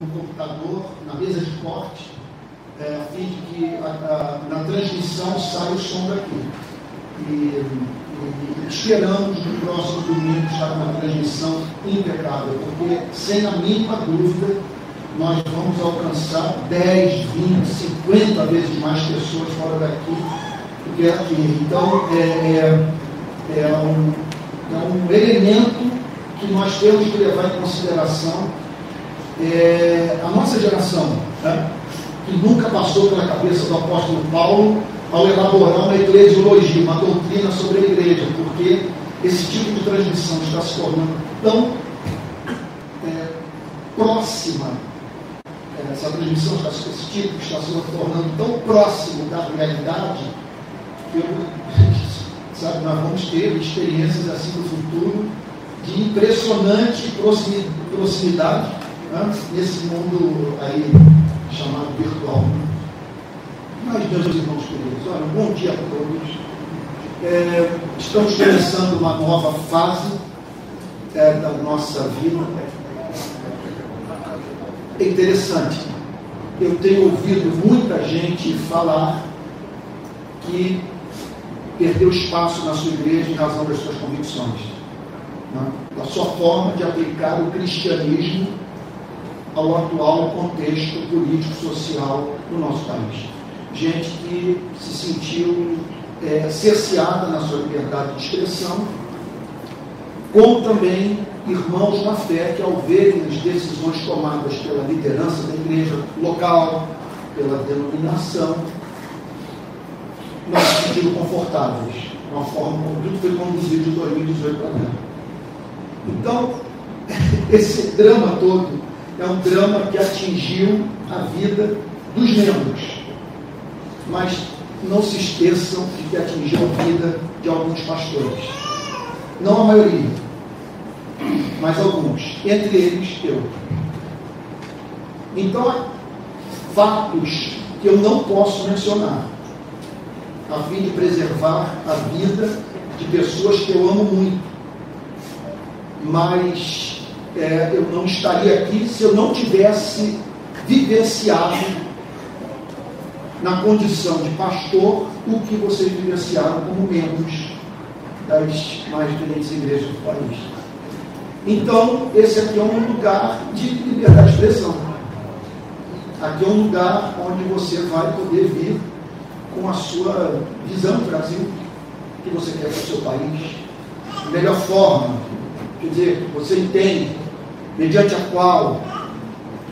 no computador, na mesa de corte, é, a fim de que a, a, na transmissão saia o som daqui. E, e, esperamos no próximo domingo estar uma transmissão impecável, porque sem a mínima dúvida nós vamos alcançar 10, 20, 50 vezes mais pessoas fora daqui do que aqui. Então é, é, é, um, é um elemento que nós temos que levar em consideração é, a nossa geração, né, que nunca passou pela cabeça do apóstolo Paulo ao elaborar uma eclesiologia, uma doutrina sobre a igreja, porque esse tipo de transmissão está se tornando tão é, próxima, é, essa transmissão, esse tipo está se tornando tão próximo da realidade, que eu, sabe, nós vamos ter experiências assim no futuro de impressionante proximidade nesse mundo aí chamado virtual. Mas, meus irmãos queridos, olha, bom dia a todos. É, estamos começando uma nova fase é, da nossa vida. É interessante. Eu tenho ouvido muita gente falar que perdeu espaço na sua igreja em razão das suas convicções, né? da sua forma de aplicar o cristianismo ao atual contexto político-social do nosso país. Gente que se sentiu é, cerceada na sua liberdade de expressão, como também irmãos na fé que, ao verem as decisões tomadas pela liderança da igreja local, pela denominação, não se sentiram confortáveis com a forma como tudo foi conduzido de 2018 para cá. Então, esse drama todo é um drama que atingiu a vida dos membros. Mas não se esqueçam de que atingiu a vida de alguns pastores. Não a maioria, mas alguns. Entre eles, eu. Então, fatos que eu não posso mencionar, a fim de preservar a vida de pessoas que eu amo muito. Mas é, eu não estaria aqui se eu não tivesse vivenciado na condição de pastor o que vocês vivenciaram como membros das mais diferentes igrejas do país. Então, esse aqui é um lugar de liberdade de expressão. Aqui é um lugar onde você vai poder vir com a sua visão do Brasil, que você quer para o seu país, a melhor forma. Quer dizer, você entende mediante a qual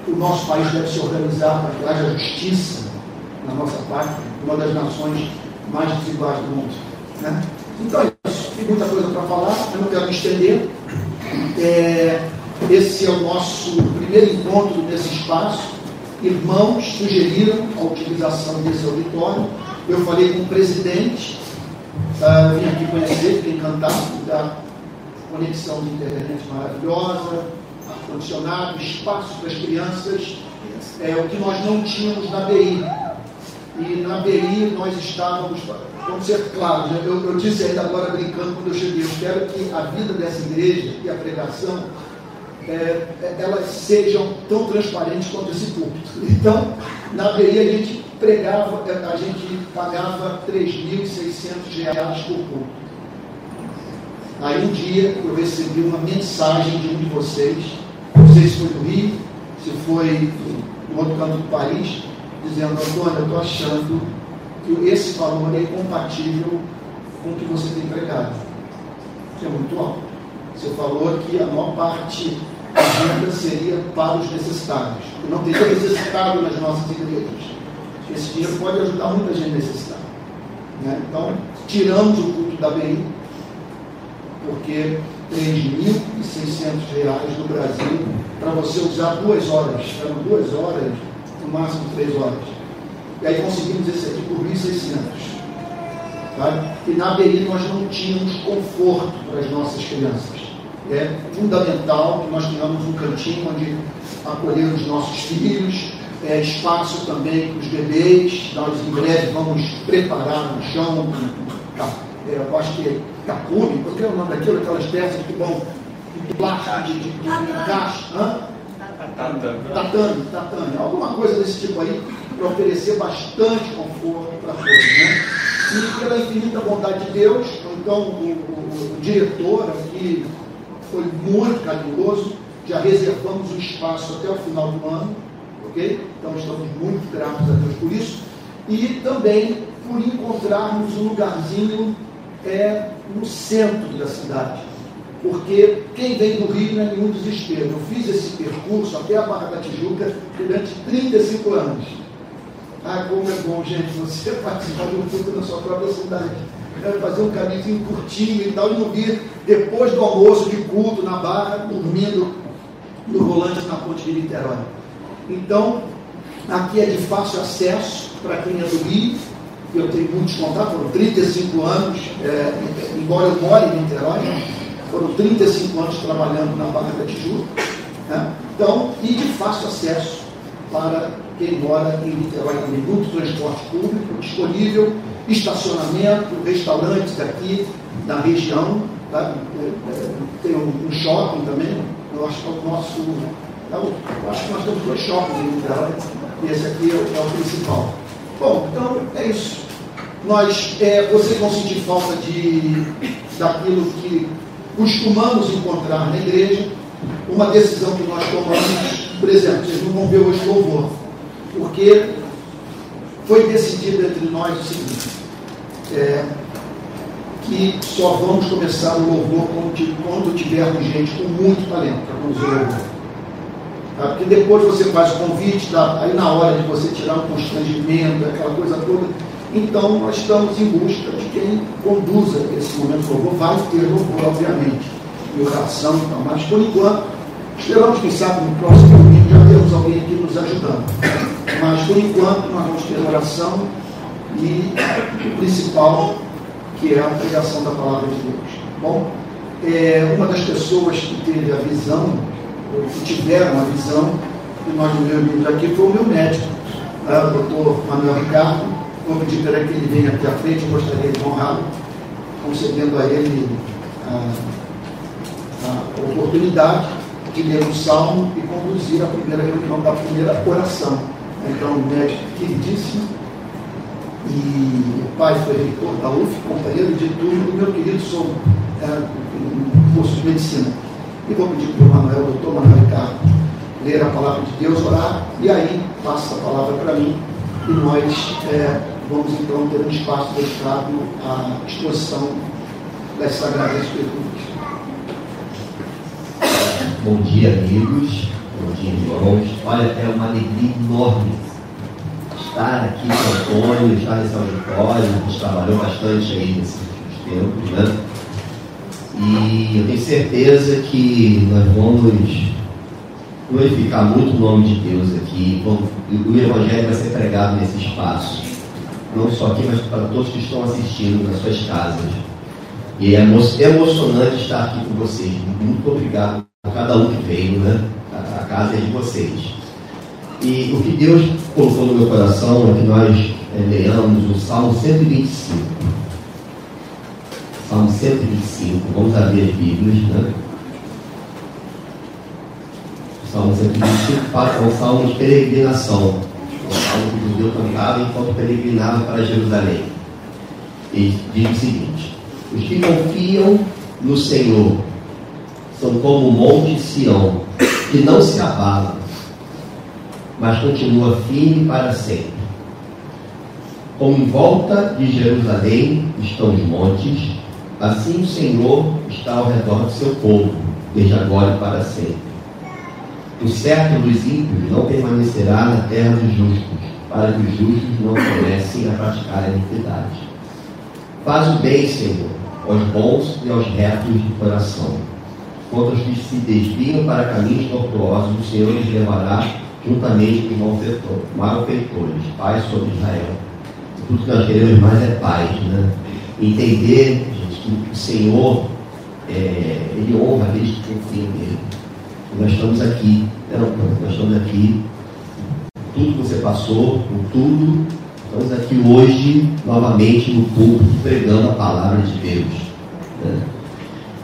o nosso país deve se organizar para que haja justiça na nossa parte, uma das nações mais desiguais do mundo. Né? Então é isso. Tem muita coisa para falar, eu não quero me estender. É, esse é o nosso primeiro encontro nesse espaço. Irmãos sugeriram a utilização desse auditório. Eu falei com o presidente, uh, vim aqui conhecer, fiquei encantado da conexão de internet maravilhosa, ar-condicionado, espaço para as crianças, é o que nós não tínhamos na BI. E na BI nós estávamos, vamos ser claros, eu, eu disse ainda agora brincando quando eu cheguei, eu quero que a vida dessa igreja e a pregação é, é elas sejam tão transparentes quanto esse púlpito. Então, na BI a gente pregava, é, a gente pagava 3.600 reais por púlpito. Aí um dia eu recebi uma mensagem de um de vocês, não sei se foi do Rio, se foi no outro canto do país, dizendo, Antônio, eu estou achando que esse valor é incompatível com o que você tem pregado. Que é muito alto. Você falou que a maior parte da renda seria para os necessitados. E não teria necessitado nas nossas igrejas. Esse dinheiro pode ajudar muita gente necessitada. Né? Então, tiramos o culto da BI porque R$ reais no Brasil para você usar duas horas. Eram duas horas, no máximo três horas. E aí conseguimos esse aqui por 1.600. Tá? E na BI nós não tínhamos conforto para as nossas crianças. É fundamental que nós tenhamos um cantinho onde acolher os nossos filhos, é, espaço também para os bebês. Nós em breve vamos preparar no chão, é, eu acho que capune, qual é o nome daquilo, aquelas peças que vão de plástico, de, de, de encaixe, tatame, tatame, tatame, alguma coisa desse tipo aí, para oferecer bastante conforto para todos. Né? E pela infinita bondade de Deus, então o, o, o diretor aqui foi muito carinhoso, já reservamos um espaço até o final do ano, ok? Então estamos muito gratos a Deus por isso. E também por encontrarmos um lugarzinho é, no centro da cidade. Porque quem vem do Rio não é nenhum desespero. Eu fiz esse percurso até a Barra da Tijuca durante 35 anos. Ah, como é bom, gente, você participar de um culto na sua própria cidade. Fazer um caminho curtinho e tal, e não depois do almoço de culto na Barra, dormindo no volante na ponte de Niterói. Então, aqui é de fácil acesso para quem é do Rio. Eu tenho muitos contatos, foram 35 anos, é, embora eu more em Niterói, foram 35 anos trabalhando na Barra da Tijuca. Né? Então, e de fácil acesso para quem mora em Niterói também. Muito transporte público disponível, estacionamento, restaurantes aqui na região. Tá? É, é, tem um shopping também. Eu acho que é o nosso. É eu acho que nós temos dois shoppings em Niterói. E esse aqui é o, é o principal. Bom, então é isso. Nós, é, vocês vão sentir falta de, daquilo que costumamos encontrar na igreja, uma decisão que nós tomamos, por exemplo, vocês não vão ver hoje louvor, porque foi decidido entre nós o seguinte, é, que só vamos começar o louvor quando tivermos gente com muito talento para conduzir o louvor. Tá? Porque depois você faz o convite, tá? aí na hora de você tirar um constrangimento, aquela coisa toda, então, nós estamos em busca de quem conduza esse momento de louvor. Vai ter louvor, obviamente, e oração e tal, mas por enquanto, esperamos que sabe no próximo domingo já temos alguém aqui nos ajudando. Mas por enquanto, nós vamos ter oração e o principal, que é a pregação da palavra de Deus. Bom, é, uma das pessoas que teve a visão, que tiveram a visão, que nós nos reunimos aqui, foi o meu médico, o doutor Manuel Ricardo Vou pedir para que ele venha aqui à frente, gostaria de honrá-lo, concedendo a ele a, a, oportunidade de ler um salmo e conduzir a primeira reunião da primeira oração. Então, o médico queridíssimo, e o pai foi reitor da UF, companheiro de turno meu querido sou é, um curso de medicina. E vou pedir para o Manuel, doutor Manuel Ricardo, ler a palavra de Deus, orar, e aí passa a palavra para mim, e nós é, vamos então ter um espaço dedicado à exposição das Sagradas Escrituras. Bom dia, amigos. Bom dia, irmãos. Olha, é uma alegria enorme estar aqui com o Antônio, estar nesse auditório. A gente trabalhou bastante aí nesses últimos tempos, né? E eu tenho certeza que nós vamos glorificar muito o nome de Deus aqui. O Evangelho vai ser pregado nesse espaço não só aqui, mas para todos que estão assistindo nas suas casas. E é emocionante estar aqui com vocês. Muito obrigado a cada um que veio, né? A casa é de vocês. E o que Deus colocou no meu coração é que nós é, leamos o Salmo 125. Salmo 125. Vamos abrir as Bíblias, né? O Salmo 125 é um salmo de peregrinação algo que o judeu cantava enquanto peregrinava para Jerusalém. E diz o seguinte: Os que confiam no Senhor são como o monte Sião, que não se abala, mas continua firme para sempre. Como em volta de Jerusalém estão os montes, assim o Senhor está ao redor do seu povo, desde agora e para sempre. O certo dos ímpios não permanecerá na terra dos justos, para que os justos não comecem a praticar a iniquidade. Faz o bem, Senhor, aos bons e aos retos de coração. Contra os que se desviam para caminhos tortuosos, o Senhor os levará juntamente com malfeitores, paz sobre Israel. Tudo que nós queremos mais é paz, né? Entender, que o Senhor, é, Ele honra aqueles que confiam nele. Nós estamos aqui, não, nós estamos aqui tudo que você passou, por tudo. Estamos aqui hoje, novamente, no púlpito, pregando a palavra de Deus. Né?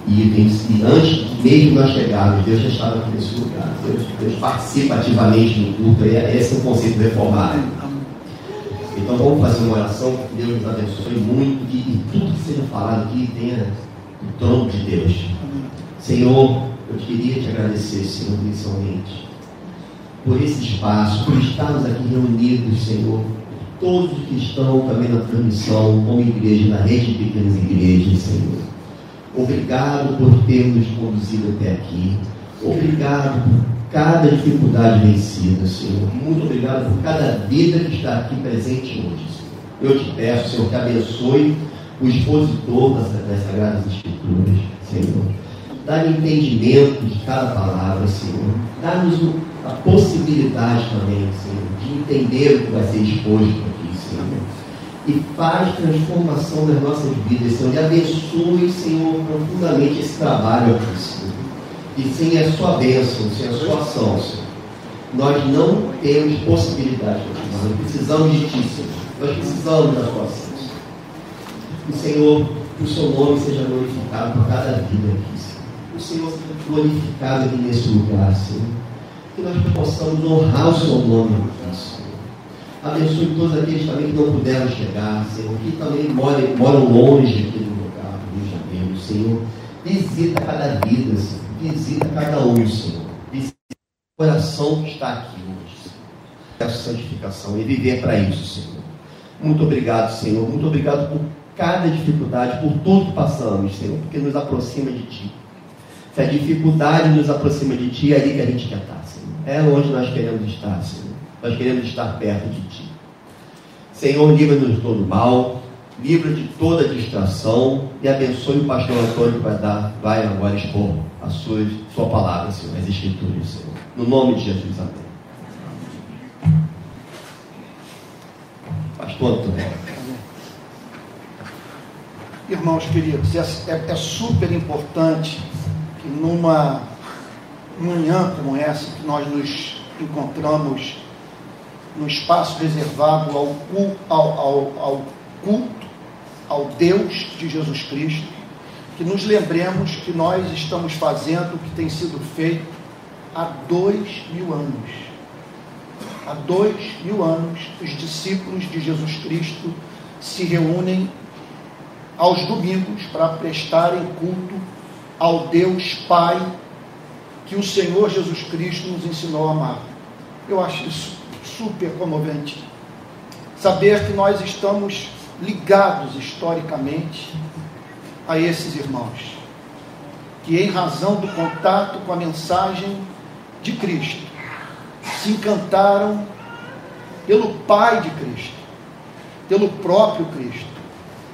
E, antes mesmo nós chegarmos, Deus já estava aqui nesse lugar. Deus, Deus participa ativamente no culto. E esse é o conceito reformado. Então vamos fazer uma oração que Deus nos abençoe muito e, e tudo que seja falado aqui tenha o trono de Deus. Senhor, eu queria te agradecer, Senhor, inicialmente, por esse espaço, por estarmos aqui reunidos, Senhor, todos que estão também na transmissão, como igreja, na rede de pequenas igrejas, Senhor. Obrigado por ter nos conduzido até aqui. Obrigado por cada dificuldade vencida, Senhor. Muito obrigado por cada vida que está aqui presente hoje, Senhor. Eu te peço, Senhor, que abençoe o expositor das, das Sagradas Escrituras, Senhor. Dá-lhe entendimento de cada palavra, Senhor. Dá-nos a possibilidade também, Senhor, de entender o que vai ser exposto aqui, Senhor. E faz transformação nas nossas vidas, Senhor. E abençoe, Senhor, profundamente esse trabalho aqui, Senhor. E sem a sua bênção, sem a sua ação, Senhor, nós não temos possibilidade de Nós precisamos de Ti, Senhor. Nós precisamos da Sua ação. E, Senhor, que o Seu nome seja glorificado por cada vida aqui, Senhor. Que o Senhor seja glorificado aqui nesse lugar, Senhor que nós possamos honrar o seu nome Senhor. Abençoe todos aqueles também que não puderam chegar, Senhor, que também moram, moram longe aqui do lugar do Rio de Janeiro, Senhor. Visita cada vida, Senhor. Visita cada um, Senhor. Visita o coração que está aqui hoje, Senhor. Essa santificação e viver para isso, Senhor. Muito obrigado, Senhor. Muito obrigado por cada dificuldade, por tudo que passamos, Senhor, porque nos aproxima de Ti. Se a dificuldade nos aproxima de Ti, é ali que a gente quer estar, Senhor. É onde nós queremos estar, Senhor. Nós queremos estar perto de Ti. Senhor, livra-nos de todo mal, livra de toda distração e abençoe o pastor Antônio que vai, dar, vai agora expor a sua, sua palavra, Senhor, as Escrituras, Senhor. No nome de Jesus, amém. Pastor Antônio. Irmãos queridos, é, é, é super importante que numa manhã como essa, que nós nos encontramos no espaço reservado ao, ao, ao, ao culto, ao Deus de Jesus Cristo, que nos lembremos que nós estamos fazendo o que tem sido feito há dois mil anos. Há dois mil anos, os discípulos de Jesus Cristo se reúnem aos domingos para prestarem culto ao Deus Pai que o Senhor Jesus Cristo nos ensinou a amar. Eu acho isso super comovente. Saber que nós estamos ligados historicamente a esses irmãos, que em razão do contato com a mensagem de Cristo, se encantaram pelo Pai de Cristo, pelo próprio Cristo,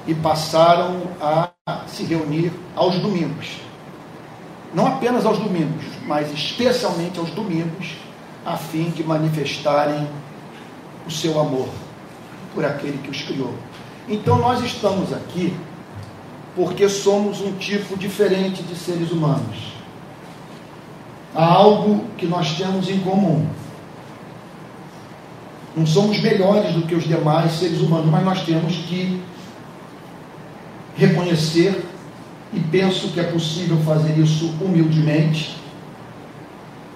e passaram a se reunir aos domingos não apenas aos domingos, mas especialmente aos domingos, a fim de manifestarem o seu amor por aquele que os criou. Então nós estamos aqui porque somos um tipo diferente de seres humanos. Há algo que nós temos em comum. Não somos melhores do que os demais seres humanos, mas nós temos que reconhecer e penso que é possível fazer isso humildemente,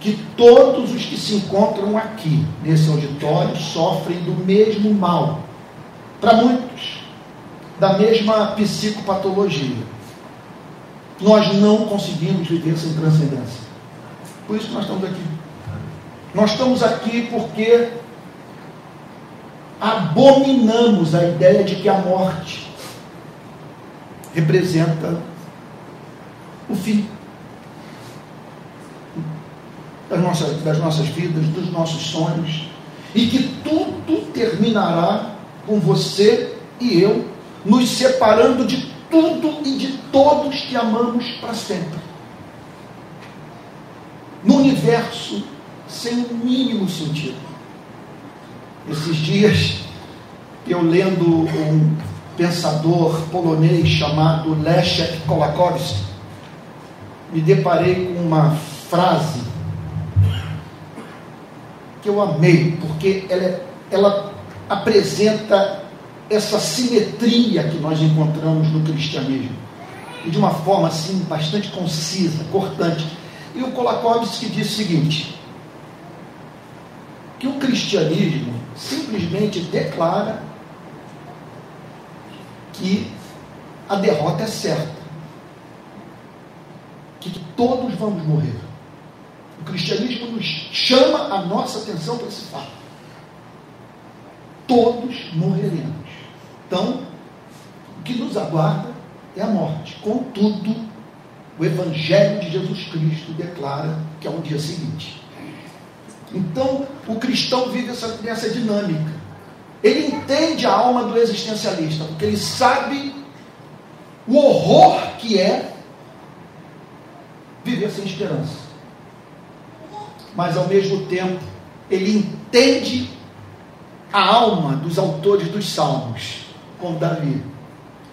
que todos os que se encontram aqui nesse auditório sofrem do mesmo mal, para muitos, da mesma psicopatologia. Nós não conseguimos viver sem transcendência. Por isso que nós estamos aqui. Nós estamos aqui porque abominamos a ideia de que a morte representa o fim das nossas, das nossas vidas, dos nossos sonhos, e que tudo terminará com você e eu nos separando de tudo e de todos que amamos para sempre. No universo sem o mínimo sentido. Esses dias, eu lendo um pensador polonês chamado Leszek Kolakowski, me deparei com uma frase que eu amei, porque ela, ela apresenta essa simetria que nós encontramos no cristianismo. e de uma forma assim bastante concisa, cortante. E o Kolakowski diz o seguinte: que o cristianismo simplesmente declara que a derrota é certa, que todos vamos morrer. O cristianismo nos chama a nossa atenção para esse fato. Todos morreremos. Então, o que nos aguarda é a morte. Contudo, o Evangelho de Jesus Cristo declara que é um dia seguinte. Então, o cristão vive essa, nessa dinâmica. Ele entende a alma do existencialista, porque ele sabe o horror que é viver sem esperança. Mas, ao mesmo tempo, ele entende a alma dos autores dos salmos, como Davi,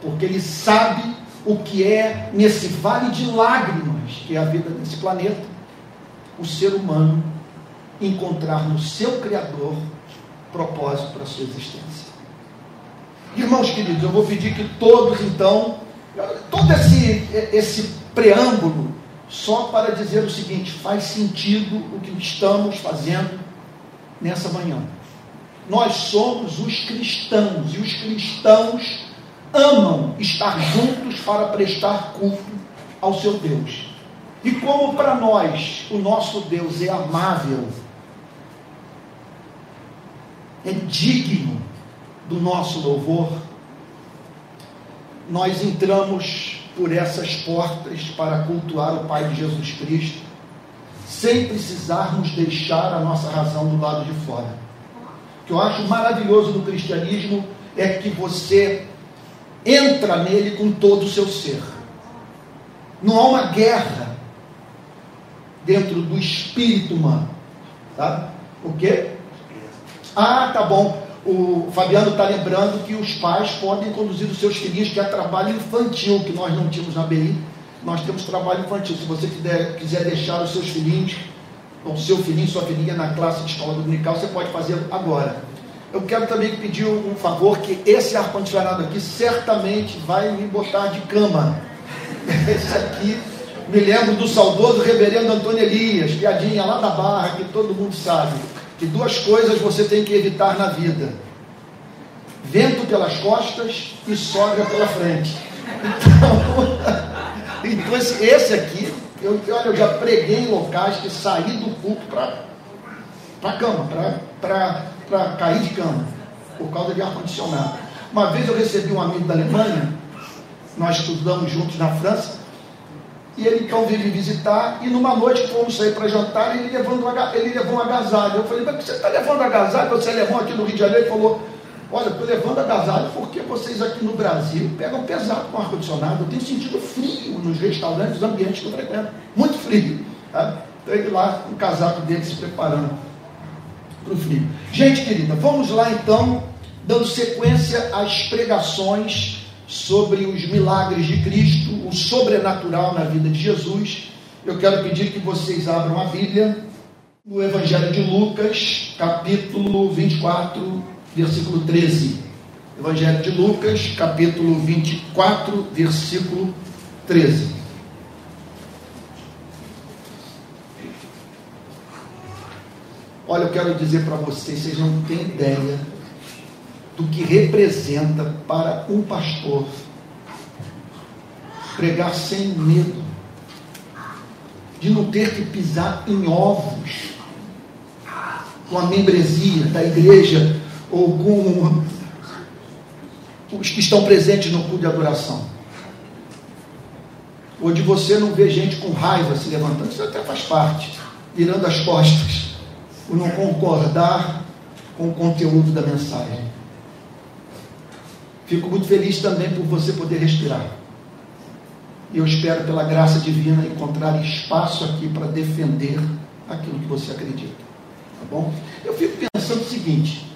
porque ele sabe o que é nesse vale de lágrimas, que é a vida desse planeta, o ser humano encontrar no seu Criador propósito para a sua existência. Irmãos queridos, eu vou pedir que todos, então, todo esse, esse preâmbulo, só para dizer o seguinte: faz sentido o que estamos fazendo nessa manhã. Nós somos os cristãos, e os cristãos amam estar juntos para prestar culto ao seu Deus. E como para nós o nosso Deus é amável, é digno do nosso louvor, nós entramos por essas portas para cultuar o Pai de Jesus Cristo, sem precisarmos deixar a nossa razão do lado de fora. Que eu acho maravilhoso no cristianismo é que você entra nele com todo o seu ser. Não há uma guerra dentro do espírito humano. Sabe? O quê? Ah, tá bom. O Fabiano está lembrando que os pais podem conduzir os seus filhos, que é trabalho infantil, que nós não tínhamos na BI. Nós temos trabalho infantil. Se você quiser, quiser deixar os seus filhinhos, ou seu filhinho, sua filhinha na classe de escola dominical, você pode fazer agora. Eu quero também pedir um favor, que esse ar-condicionado aqui certamente vai me botar de cama. Esse aqui, me lembro do saudoso reverendo Antônio Elias, piadinha lá da barra, que todo mundo sabe que duas coisas você tem que evitar na vida: vento pelas costas e sogra pela frente. Então, então esse, aqui, eu, olha, eu já preguei em locais que saí do culto para cama, para cair de cama, por causa de ar-condicionado. Uma vez eu recebi um amigo da Alemanha, nós estudamos juntos na França, e ele então veio me visitar, e numa noite fomos sair para jantar, ele, levando ele levou um agasalho. Eu falei, mas você está levando agasalho? Você levou aqui no Rio de Janeiro? Ele falou, olha, estou levando agasalho porque vocês aqui no Brasil pegam pesado com ar-condicionado. Eu tenho sentido frio nos restaurantes, nos ambientes que eu frequento. Muito frio. Tá? Então ele lá, com o casaco dele se preparando para o frio. Gente querida, vamos lá então, dando sequência às pregações sobre os milagres de Cristo, o sobrenatural na vida de Jesus. Eu quero pedir que vocês abram a Bíblia no Evangelho de Lucas, capítulo 24, versículo 13. Evangelho de Lucas, capítulo 24, versículo 13. Olha, eu quero dizer para vocês, vocês não têm ideia do que representa para um pastor pregar sem medo, de não ter que pisar em ovos com a membresia da igreja ou com os que estão presentes no culto de adoração. Ou de você não ver gente com raiva se levantando, isso até faz parte, virando as costas, por não concordar com o conteúdo da mensagem. Fico muito feliz também por você poder respirar. E eu espero, pela graça divina, encontrar espaço aqui para defender aquilo que você acredita. Tá bom? Eu fico pensando o seguinte: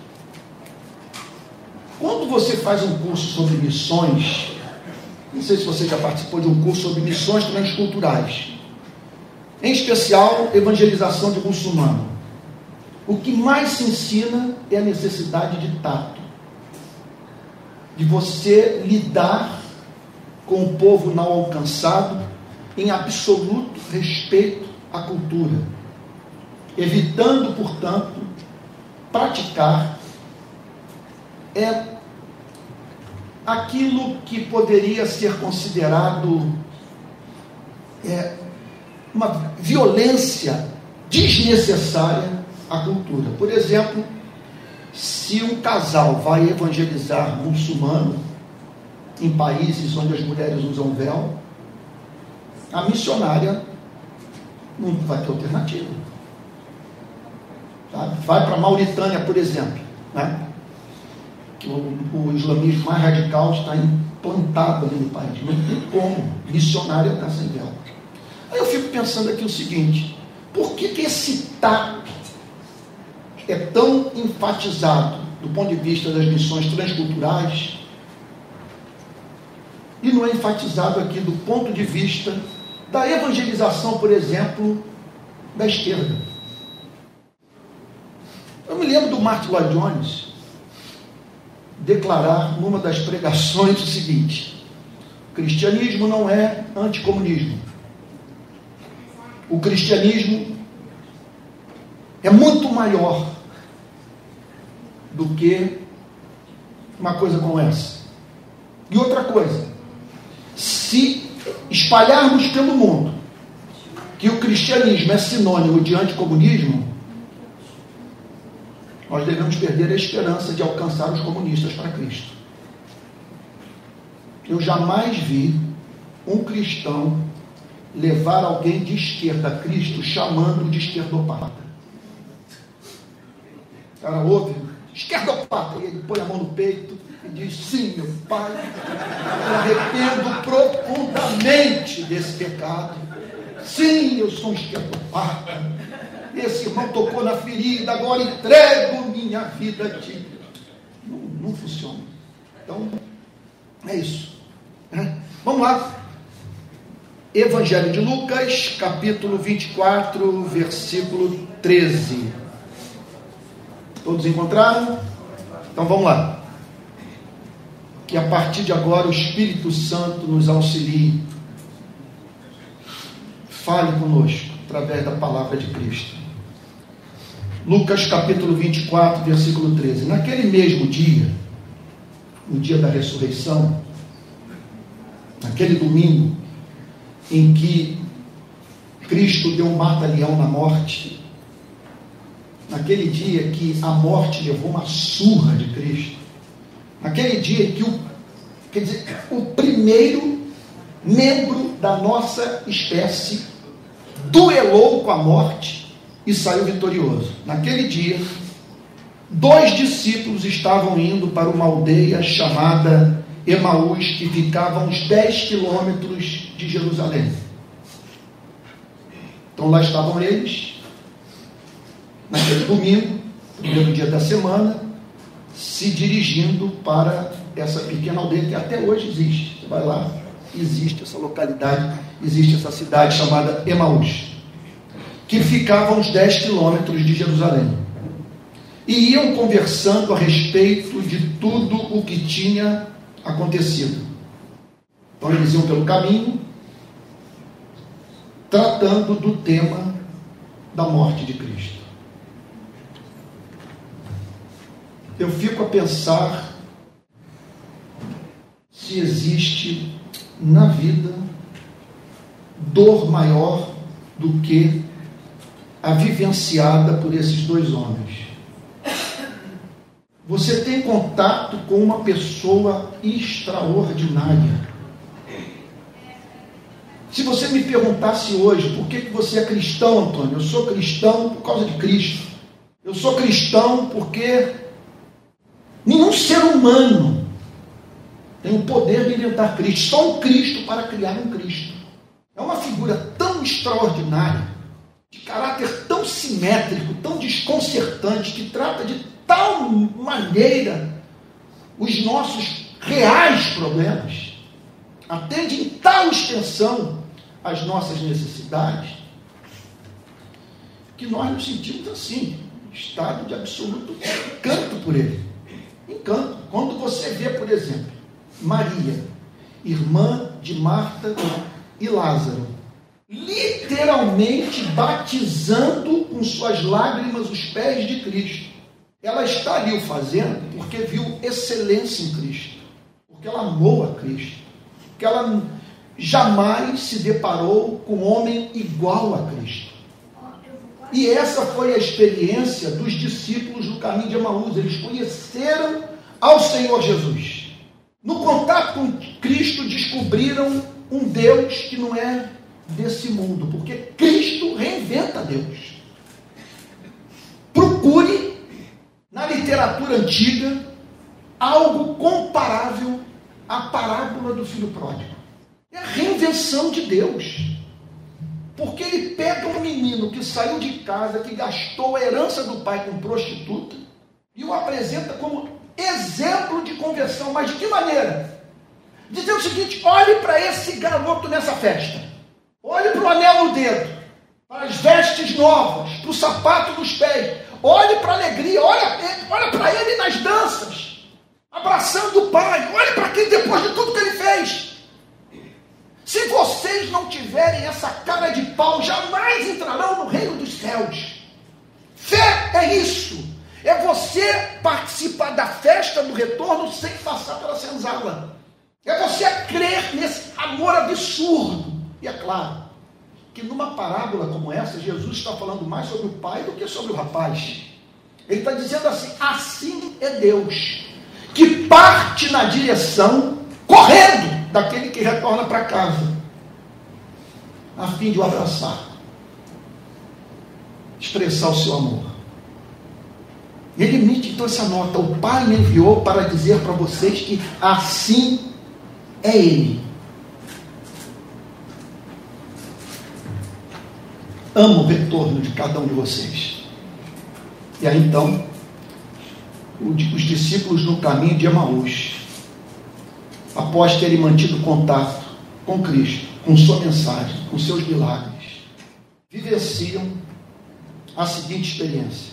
quando você faz um curso sobre missões, não sei se você já participou de um curso sobre missões transculturais, em especial evangelização de muçulmano. O que mais se ensina é a necessidade de tato de você lidar com o povo não alcançado, em absoluto respeito à cultura, evitando, portanto, praticar é aquilo que poderia ser considerado é, uma violência desnecessária à cultura. Por exemplo, se um casal vai evangelizar muçulmano em países onde as mulheres usam véu, a missionária não vai ter alternativa. Vai para a Mauritânia, por exemplo, né? Que o, o, islamismo mais radical está implantado ali no país. Não tem como. Missionária está sem véu. Aí eu fico pensando aqui o seguinte: por que, que esse tato é tão enfatizado do ponto de vista das missões transculturais e não é enfatizado aqui do ponto de vista da evangelização, por exemplo, da esquerda? Eu me lembro do Martin Lloyd Jones declarar numa das pregações o seguinte: o cristianismo não é anticomunismo. O cristianismo é muito maior do que uma coisa como essa. E outra coisa, se espalharmos pelo mundo que o cristianismo é sinônimo de anticomunismo, nós devemos perder a esperança de alcançar os comunistas para Cristo. Eu jamais vi um cristão levar alguém de esquerda a Cristo chamando de esquerdopata. O cara ouve, esquerdopata, e ele põe a mão no peito e diz: Sim, meu pai, eu arrependo profundamente desse pecado. Sim, eu sou um esquerdopata esse irmão tocou na ferida, agora entrego minha vida a ti. Não, não funciona. Então, é isso. Né? Vamos lá. Evangelho de Lucas, capítulo 24, versículo 13. Todos encontraram? Então vamos lá. Que a partir de agora o Espírito Santo nos auxilie. Fale conosco através da palavra de Cristo. Lucas capítulo 24, versículo 13. Naquele mesmo dia, no dia da ressurreição, naquele domingo em que Cristo deu um mata-leão na morte, naquele dia que a morte levou uma surra de Cristo, naquele dia que o, quer dizer, o primeiro membro da nossa espécie duelou com a morte e saiu vitorioso. Naquele dia, dois discípulos estavam indo para uma aldeia chamada Emaús, que ficava uns 10 quilômetros de Jerusalém. Então lá estavam eles, naquele domingo, primeiro dia da semana, se dirigindo para essa pequena aldeia que até hoje existe. Você vai lá, existe essa localidade, existe essa cidade chamada Emaús que ficava a uns 10 quilômetros de Jerusalém. E iam conversando a respeito de tudo o que tinha acontecido. Então eles iam pelo caminho, tratando do tema da morte de Cristo. Eu fico a pensar se existe na vida dor maior do que a vivenciada por esses dois homens. Você tem contato com uma pessoa extraordinária. Se você me perguntasse hoje por que, que você é cristão, Antônio, eu sou cristão por causa de Cristo. Eu sou cristão porque nenhum ser humano tem o poder de inventar Cristo. Só um Cristo para criar um Cristo. É uma figura tão extraordinária de caráter tão simétrico, tão desconcertante, que trata de tal maneira os nossos reais problemas, atende em tal extensão as nossas necessidades, que nós nos sentimos assim, estado de absoluto encanto por ele. Encanto. Quando você vê, por exemplo, Maria, irmã de Marta e Lázaro, literalmente batizando com suas lágrimas os pés de Cristo. Ela está ali o fazendo porque viu excelência em Cristo, porque ela amou a Cristo, porque ela jamais se deparou com homem igual a Cristo. E essa foi a experiência dos discípulos no caminho de Emaús. Eles conheceram ao Senhor Jesus. No contato com Cristo, descobriram um Deus que não é desse mundo, porque Cristo reinventa Deus. Procure na literatura antiga algo comparável à parábola do filho pródigo. É a reinvenção de Deus. Porque ele pega um menino que saiu de casa, que gastou a herança do pai com prostituta, e o apresenta como exemplo de conversão. Mas de que maneira? Dizendo o seguinte: olhe para esse garoto nessa festa. Olhe para o anel no dedo, para as vestes novas, para o sapato dos pés. Olhe para a alegria, olha, olha para ele nas danças, abraçando o pai. Olhe para aquele depois de tudo que ele fez. Se vocês não tiverem essa cara de pau, jamais entrarão no reino dos céus. Fé é isso. É você participar da festa do retorno sem passar pela senzala. É você crer nesse amor absurdo. E é claro que numa parábola como essa, Jesus está falando mais sobre o pai do que sobre o rapaz. Ele está dizendo assim: assim é Deus, que parte na direção correndo daquele que retorna para casa, a fim de o abraçar, expressar o seu amor. Ele emite então essa nota: o Pai me enviou para dizer para vocês que assim é Ele. Amo o retorno de cada um de vocês. E aí então, os discípulos no caminho de Emaús após terem mantido contato com Cristo, com sua mensagem, com seus milagres, vivenciam a seguinte experiência: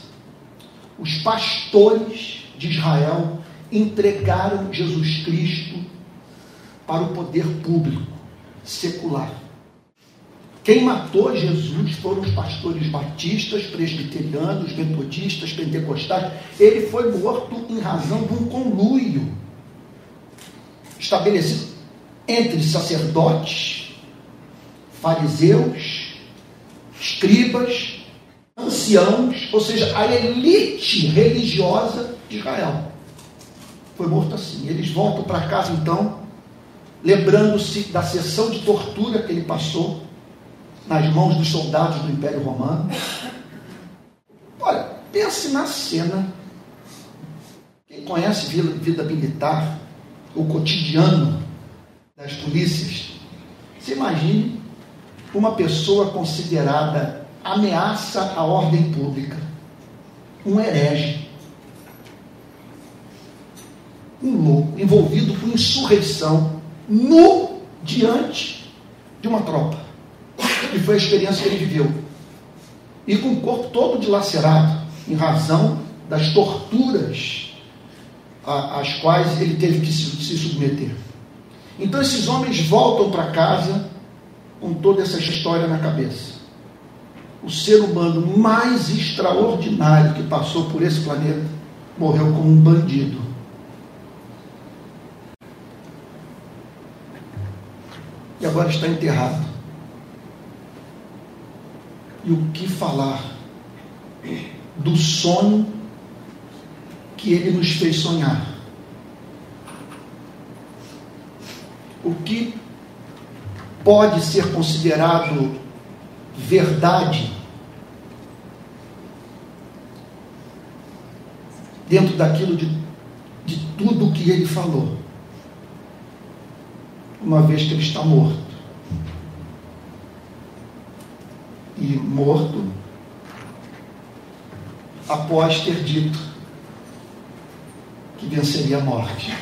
os pastores de Israel entregaram Jesus Cristo para o poder público, secular. Quem matou Jesus foram os pastores batistas, presbiterianos, metodistas, pentecostais. Ele foi morto em razão de um conluio estabelecido entre sacerdotes, fariseus, escribas, anciãos, ou seja, a elite religiosa de Israel. Foi morto assim. Eles voltam para casa então, lembrando-se da sessão de tortura que ele passou nas mãos dos soldados do Império Romano. Olha, pense na cena. Quem conhece vida, vida militar o cotidiano das polícias, você imagine uma pessoa considerada ameaça à ordem pública, um herege, um louco, envolvido com insurreição, nu diante de uma tropa. E foi a experiência que ele viveu. E com o corpo todo dilacerado, em razão das torturas às quais ele teve que se, submeter. Então esses homens voltam para casa com toda essa história na cabeça. O ser humano mais extraordinário que passou por esse planeta morreu como um bandido. E agora está enterrado. E o que falar do sonho que ele nos fez sonhar. O que pode ser considerado verdade dentro daquilo de, de tudo que ele falou, uma vez que ele está morto. E morto após ter dito que venceria a morte.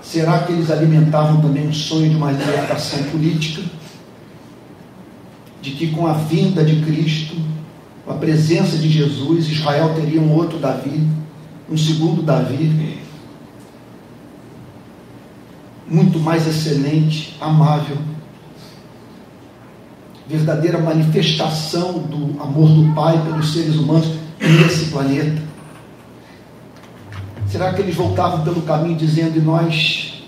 Será que eles alimentavam também um sonho de uma libertação política? De que com a vinda de Cristo, com a presença de Jesus, Israel teria um outro Davi, um segundo Davi? muito mais excelente, amável, verdadeira manifestação do amor do Pai pelos seres humanos nesse planeta? Será que eles voltavam pelo caminho dizendo: e nós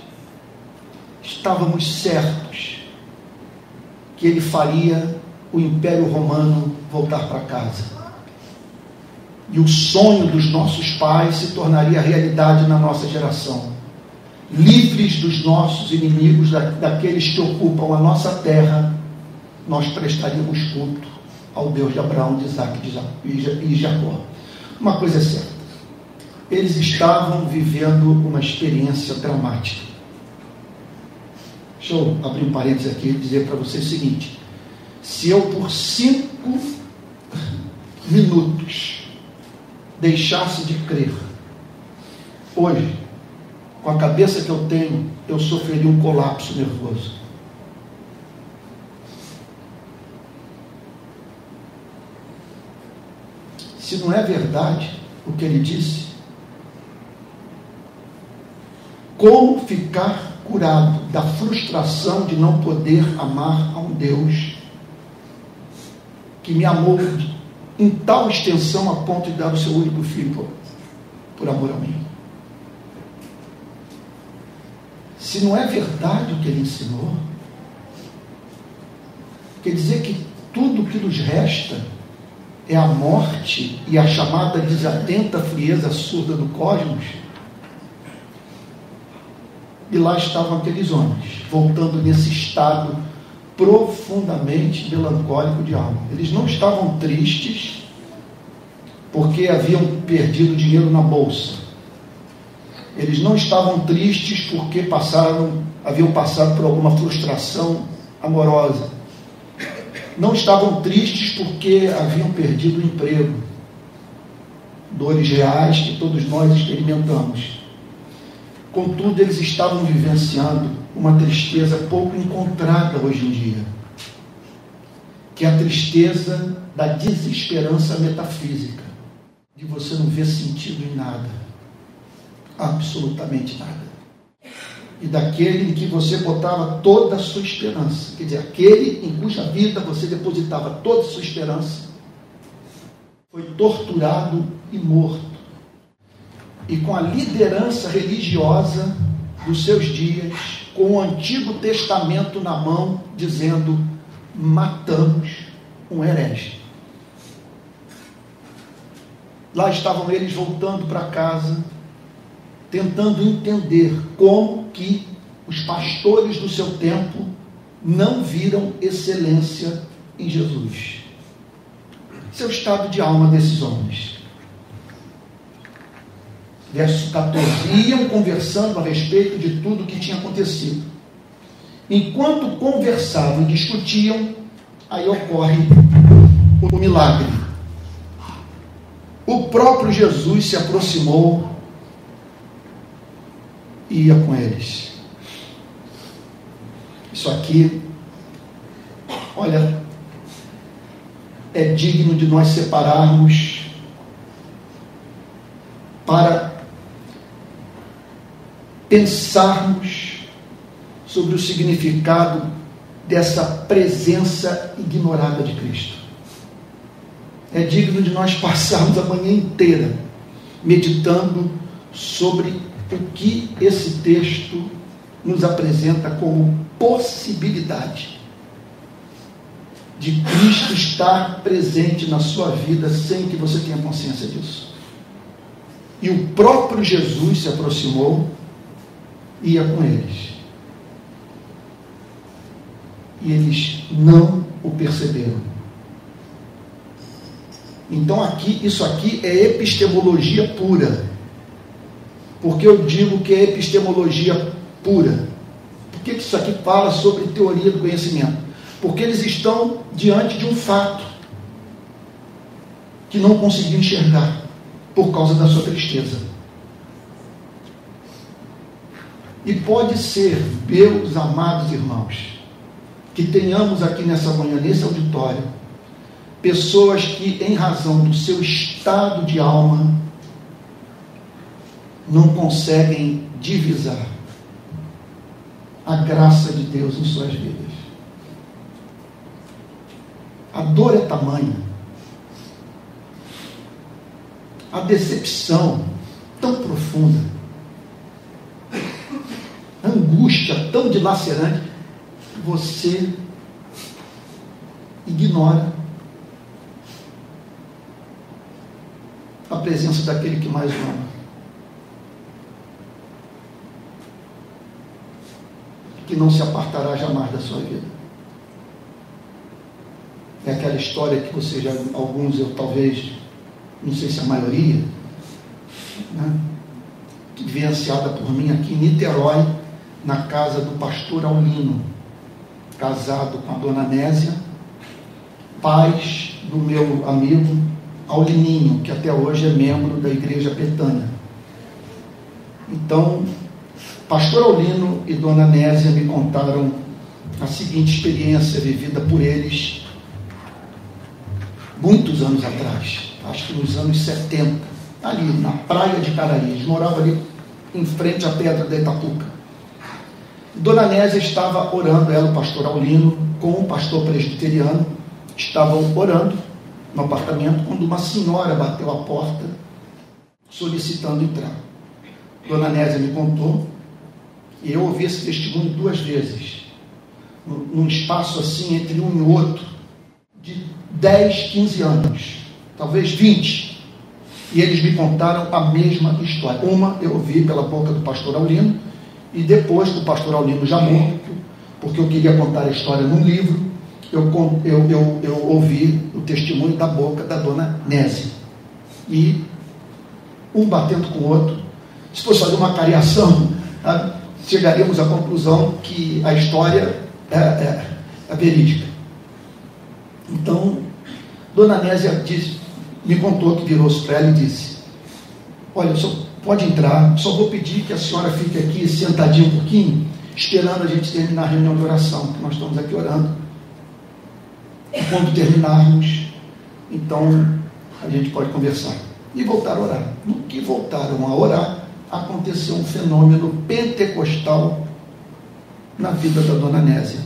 estávamos certos que ele faria o Império Romano voltar para casa? E o sonho dos nossos pais se tornaria realidade na nossa geração. Livres dos nossos inimigos, daqueles que ocupam a nossa terra, nós prestaríamos culto ao Deus de Abraão, de Isaac e Jacó. Uma coisa é certa: eles estavam vivendo uma experiência dramática. Deixa eu abrir um parênteses aqui e dizer para você o seguinte: se eu por cinco minutos deixasse de crer, hoje, com a cabeça que eu tenho, eu sofreria um colapso nervoso. Se não é verdade o que ele disse, como ficar curado da frustração de não poder amar a um Deus que me amou em tal extensão a ponto de dar o seu único filho por, por amor a mim? Se não é verdade o que ele ensinou, quer dizer que tudo que nos resta é a morte e a chamada desatenta frieza surda do cosmos. E lá estavam aqueles homens, voltando nesse estado profundamente melancólico de alma. Eles não estavam tristes porque haviam perdido dinheiro na bolsa. Eles não estavam tristes porque passaram, haviam passado por alguma frustração amorosa não estavam tristes porque haviam perdido o emprego. Dores reais que todos nós experimentamos. Contudo, eles estavam vivenciando uma tristeza pouco encontrada hoje em dia, que é a tristeza da desesperança metafísica, de você não ver sentido em nada, absolutamente nada e daquele em que você botava toda a sua esperança. Quer dizer, aquele em cuja vida você depositava toda a sua esperança, foi torturado e morto. E com a liderança religiosa dos seus dias, com o Antigo Testamento na mão, dizendo: matamos um herege. Lá estavam eles voltando para casa, tentando entender como que os pastores do seu tempo não viram excelência em Jesus. Seu estado de alma desses homens. Verso 14: Iam conversando a respeito de tudo o que tinha acontecido. Enquanto conversavam e discutiam, aí ocorre o milagre. O próprio Jesus se aproximou ia com eles. Isso aqui, olha, é digno de nós separarmos para pensarmos sobre o significado dessa presença ignorada de Cristo. É digno de nós passarmos a manhã inteira meditando sobre o que esse texto nos apresenta como possibilidade de Cristo estar presente na sua vida sem que você tenha consciência disso. E o próprio Jesus se aproximou e ia com eles. E eles não o perceberam. Então aqui, isso aqui é epistemologia pura. Porque eu digo que é epistemologia pura. Por que isso aqui fala sobre teoria do conhecimento? Porque eles estão diante de um fato que não conseguiam enxergar por causa da sua tristeza. E pode ser, meus amados irmãos, que tenhamos aqui nessa manhã, nesse auditório, pessoas que, em razão do seu estado de alma, não conseguem divisar a graça de Deus em suas vidas. A dor é tamanha. A decepção tão profunda. A angústia tão dilacerante que você ignora a presença daquele que mais ama. Que não se apartará jamais da sua vida. É aquela história que você já, alguns eu talvez, não sei se a maioria, né, vivenciada por mim aqui em Niterói, na casa do pastor Aulino, casado com a dona Nésia, pais do meu amigo Aulininho, que até hoje é membro da Igreja Petânia. Então, pastor Aulino e dona Nésia me contaram a seguinte experiência vivida por eles muitos anos atrás, acho que nos anos 70, ali na praia de Caraí. Eles moravam ali em frente à pedra da Itapuca. Dona Nésia estava orando, ela, o pastor Aulino, com o pastor presbiteriano, estavam orando no apartamento quando uma senhora bateu a porta solicitando entrar. Dona Nésia me contou e eu ouvi esse testemunho duas vezes, num espaço assim entre um e outro, de 10, 15 anos, talvez 20. E eles me contaram a mesma história. Uma eu ouvi pela boca do pastor Aulino, e depois do pastor Aulino já morto, porque eu queria contar a história num livro, eu, eu, eu, eu ouvi o testemunho da boca da dona Nésia. E um batendo com o outro. Se fosse fazer uma cariação, tá? Chegaríamos à conclusão que a história é, é, é verídica. Então, Dona Nésia disse, me contou que virou-se para ela e disse: Olha, só pode entrar, só vou pedir que a senhora fique aqui sentadinha um pouquinho, esperando a gente terminar a reunião de oração, que nós estamos aqui orando. Quando terminarmos, então a gente pode conversar. E voltar a orar. No que voltaram a orar, aconteceu um fenômeno pentecostal na vida da dona Nésia.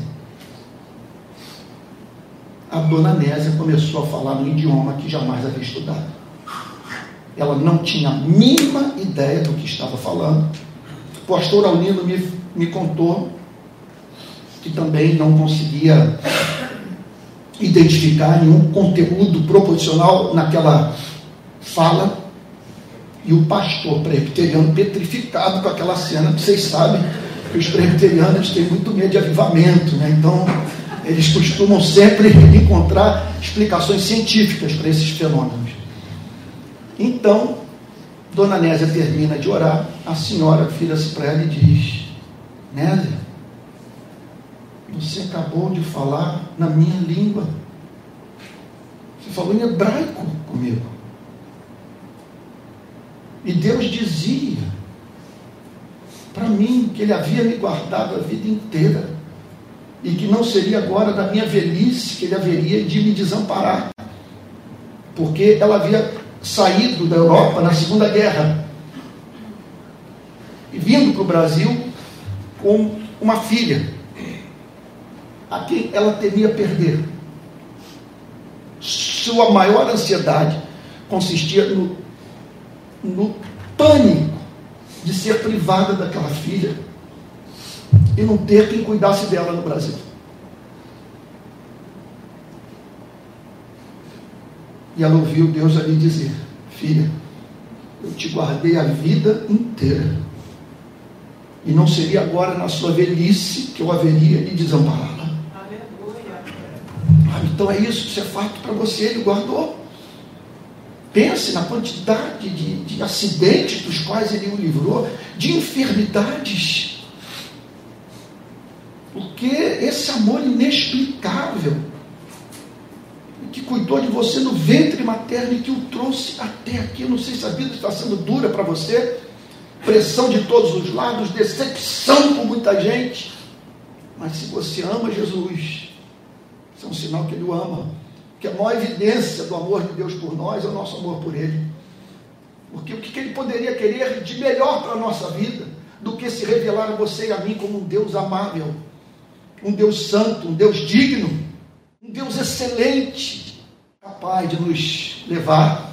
A dona Nésia começou a falar no idioma que jamais havia estudado. Ela não tinha a mínima ideia do que estava falando. O pastor Aulino me, me contou que também não conseguia identificar nenhum conteúdo proporcional naquela fala. E o pastor presbiteriano petrificado com aquela cena, vocês sabem que os presbiterianos têm muito medo de avivamento, né? Então, eles costumam sempre encontrar explicações científicas para esses fenômenos. Então, Dona Nésia termina de orar, a senhora vira-se para ela e diz: Nésia, você acabou de falar na minha língua. Você falou em hebraico comigo. E Deus dizia para mim que Ele havia me guardado a vida inteira. E que não seria agora da minha velhice que Ele haveria de me desamparar. Porque ela havia saído da Europa na Segunda Guerra e vindo para o Brasil com uma filha a quem ela temia perder. Sua maior ansiedade consistia no, no pânico de ser privada daquela filha e não ter quem cuidasse dela no Brasil. E ela ouviu Deus ali dizer: Filha, eu te guardei a vida inteira. E não seria agora na sua velhice que eu haveria de desampará-la. Então é isso, isso é fato para você, ele guardou. Pense na quantidade de, de acidentes dos quais ele o livrou, de enfermidades. Porque esse amor inexplicável, que cuidou de você no ventre materno e que o trouxe até aqui. Eu não sei se a vida está sendo dura para você, pressão de todos os lados, decepção com muita gente. Mas se você ama Jesus, isso é um sinal que Ele o ama. Que a maior evidência do amor de Deus por nós é o nosso amor por Ele. Porque o que Ele poderia querer de melhor para a nossa vida do que se revelar a você e a mim como um Deus amável, um Deus santo, um Deus digno, um Deus excelente, capaz de nos levar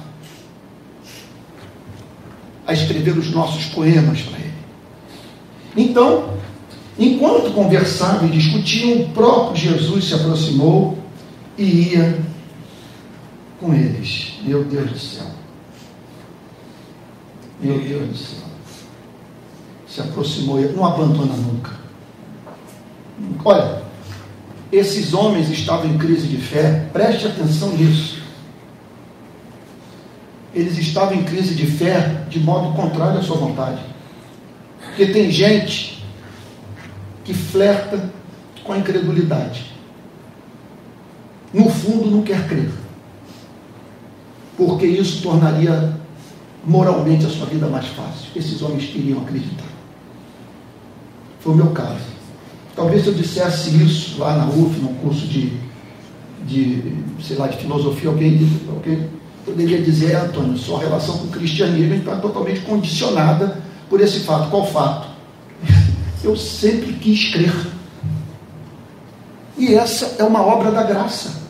a escrever os nossos poemas para Ele. Então, enquanto conversavam e discutiam, o próprio Jesus se aproximou e ia com eles. Meu Deus do céu. Meu Deus do céu. Se aproximou, não abandona nunca. Olha, esses homens estavam em crise de fé, preste atenção nisso. Eles estavam em crise de fé de modo contrário à sua vontade. Porque tem gente que flerta com a incredulidade. No fundo, não quer crer. Porque isso tornaria moralmente a sua vida mais fácil. Esses homens queriam acreditar. Foi o meu caso. Talvez se eu dissesse isso lá na UF, num curso de, de sei lá, de filosofia, alguém, alguém poderia dizer, Antônio, sua relação com o cristianismo está totalmente condicionada por esse fato. Qual fato? Eu sempre quis crer. E essa é uma obra da graça.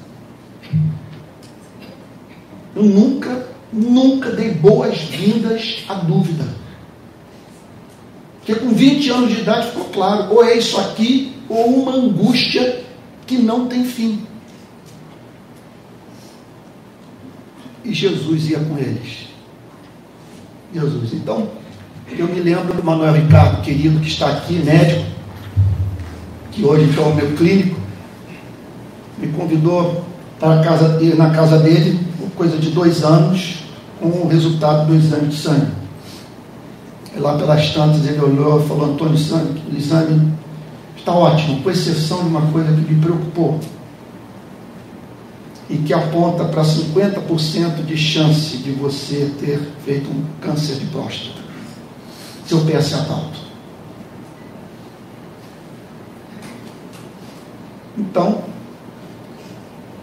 Eu nunca, nunca dei boas-vindas à dúvida. Porque com 20 anos de idade ficou claro, ou é isso aqui, ou uma angústia que não tem fim. E Jesus ia com eles. Jesus. Então, eu me lembro do Manuel Ricardo, querido, que está aqui, médico, que hoje é o meu clínico, me convidou para casa, ir na casa dele, coisa de dois anos, com o resultado do exame de sangue. E lá pelas tantas ele olhou e falou, Antônio, o exame está ótimo, com exceção de uma coisa que me preocupou. E que aponta para 50% de chance de você ter feito um câncer de próstata. Seu PS é alto. Então,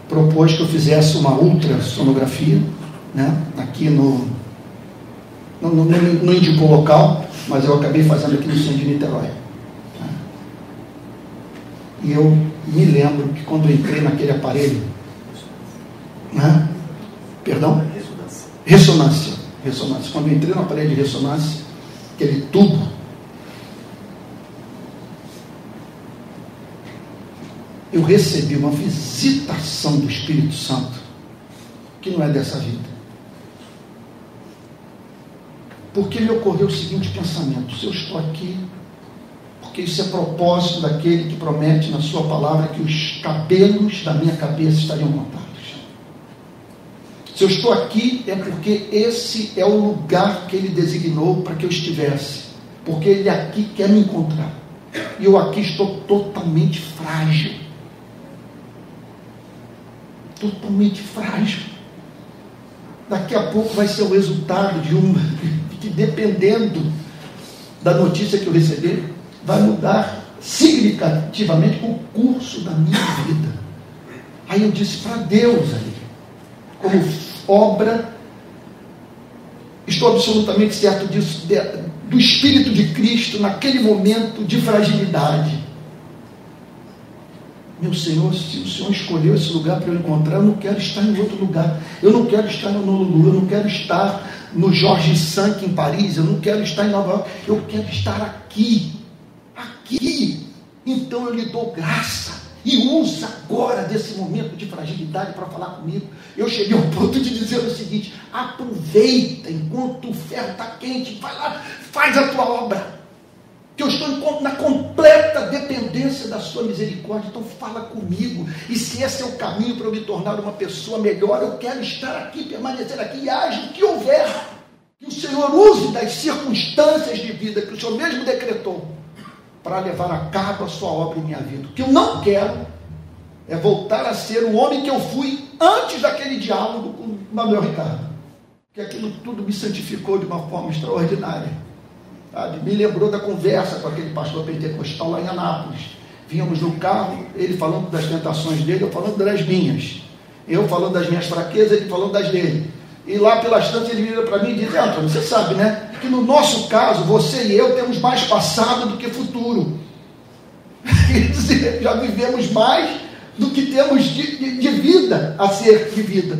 propôs que eu fizesse uma ultrassonografia, né, aqui no, não, não, não indicou local, mas eu acabei fazendo aqui no centro de Niterói. Né. E eu me lembro que quando eu entrei naquele aparelho, né, perdão? Ressonância. Ressonância. Quando eu entrei no aparelho de ressonância, aquele tubo eu recebi uma visitação do Espírito Santo, que não é dessa vida. Porque me ocorreu o seguinte pensamento: se eu estou aqui, porque isso é propósito daquele que promete na Sua palavra que os cabelos da minha cabeça estariam contados. Se eu estou aqui, é porque esse é o lugar que Ele designou para que eu estivesse. Porque Ele aqui quer me encontrar. E eu aqui estou totalmente frágil totalmente frágil. Daqui a pouco vai ser o resultado de uma que, dependendo da notícia que eu receber, vai mudar significativamente o curso da minha vida. Aí eu disse para Deus ali, como obra, estou absolutamente certo disso, do Espírito de Cristo naquele momento de fragilidade meu Senhor, se o Senhor escolheu esse lugar para eu encontrar, eu não quero estar em outro lugar. Eu não quero estar no Lulu, eu não quero estar no Jorge Sank em Paris, eu não quero estar em Nova York, eu quero estar aqui. Aqui. Então eu lhe dou graça. E usa agora desse momento de fragilidade para falar comigo. Eu cheguei ao ponto de dizer o seguinte: aproveita enquanto o ferro está quente, vai lá, faz a tua obra que eu estou na completa dependência da sua misericórdia. Então fala comigo. E se esse é o caminho para eu me tornar uma pessoa melhor, eu quero estar aqui, permanecer aqui e age o que houver. Que o Senhor use das circunstâncias de vida que o Senhor mesmo decretou para levar a cabo a sua obra em minha vida. O que eu não quero é voltar a ser o homem que eu fui antes daquele diálogo com Manuel Ricardo. Que aquilo tudo me santificou de uma forma extraordinária. Sabe? Me lembrou da conversa com aquele pastor pentecostal lá em Anápolis. Vínhamos no carro, ele falando das tentações dele, eu falando das minhas. Eu falando das minhas fraquezas, ele falando das dele. E lá pelas tantas ele vira para mim e diz: Antônio, você sabe, né? Que no nosso caso, você e eu temos mais passado do que futuro. Já vivemos mais do que temos de, de, de vida a ser vivida.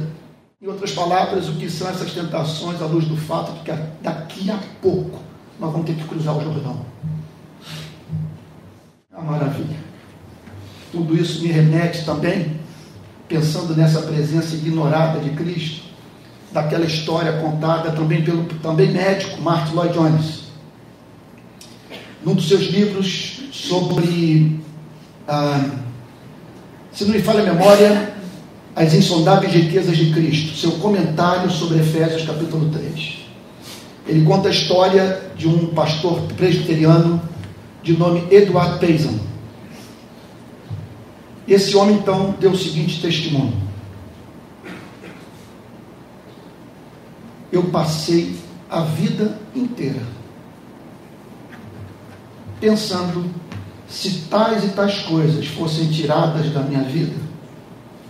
Em outras palavras, o que são essas tentações à luz do fato de que daqui a pouco nós vamos ter que cruzar o Jordão. É uma maravilha. Tudo isso me remete também, pensando nessa presença ignorada de Cristo, daquela história contada também pelo também médico Martin Lloyd Jones. Num dos seus livros sobre, ah, se não me falha a memória, as insondáveis riquezas de Cristo, seu comentário sobre Efésios capítulo 3. Ele conta a história de um pastor presbiteriano de nome Edward Payson. Esse homem então deu o seguinte testemunho: Eu passei a vida inteira pensando se tais e tais coisas fossem tiradas da minha vida,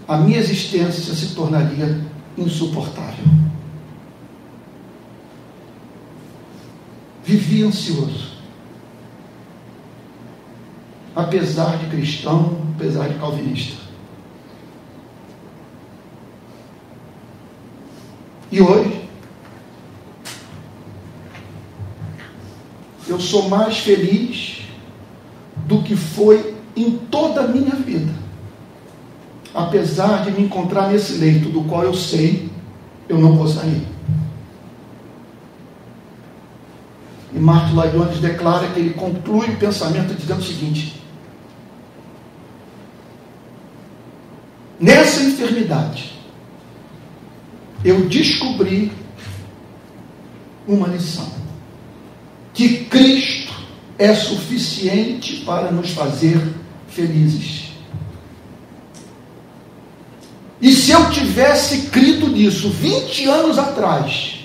a minha existência se tornaria insuportável. Vivi ansioso. Apesar de cristão, apesar de calvinista. E hoje, eu sou mais feliz do que foi em toda a minha vida. Apesar de me encontrar nesse leito do qual eu sei, eu não vou sair. E Martin Lloyd declara que ele conclui o pensamento dizendo o seguinte: Nessa enfermidade, eu descobri uma lição: que Cristo é suficiente para nos fazer felizes. E se eu tivesse crido nisso 20 anos atrás,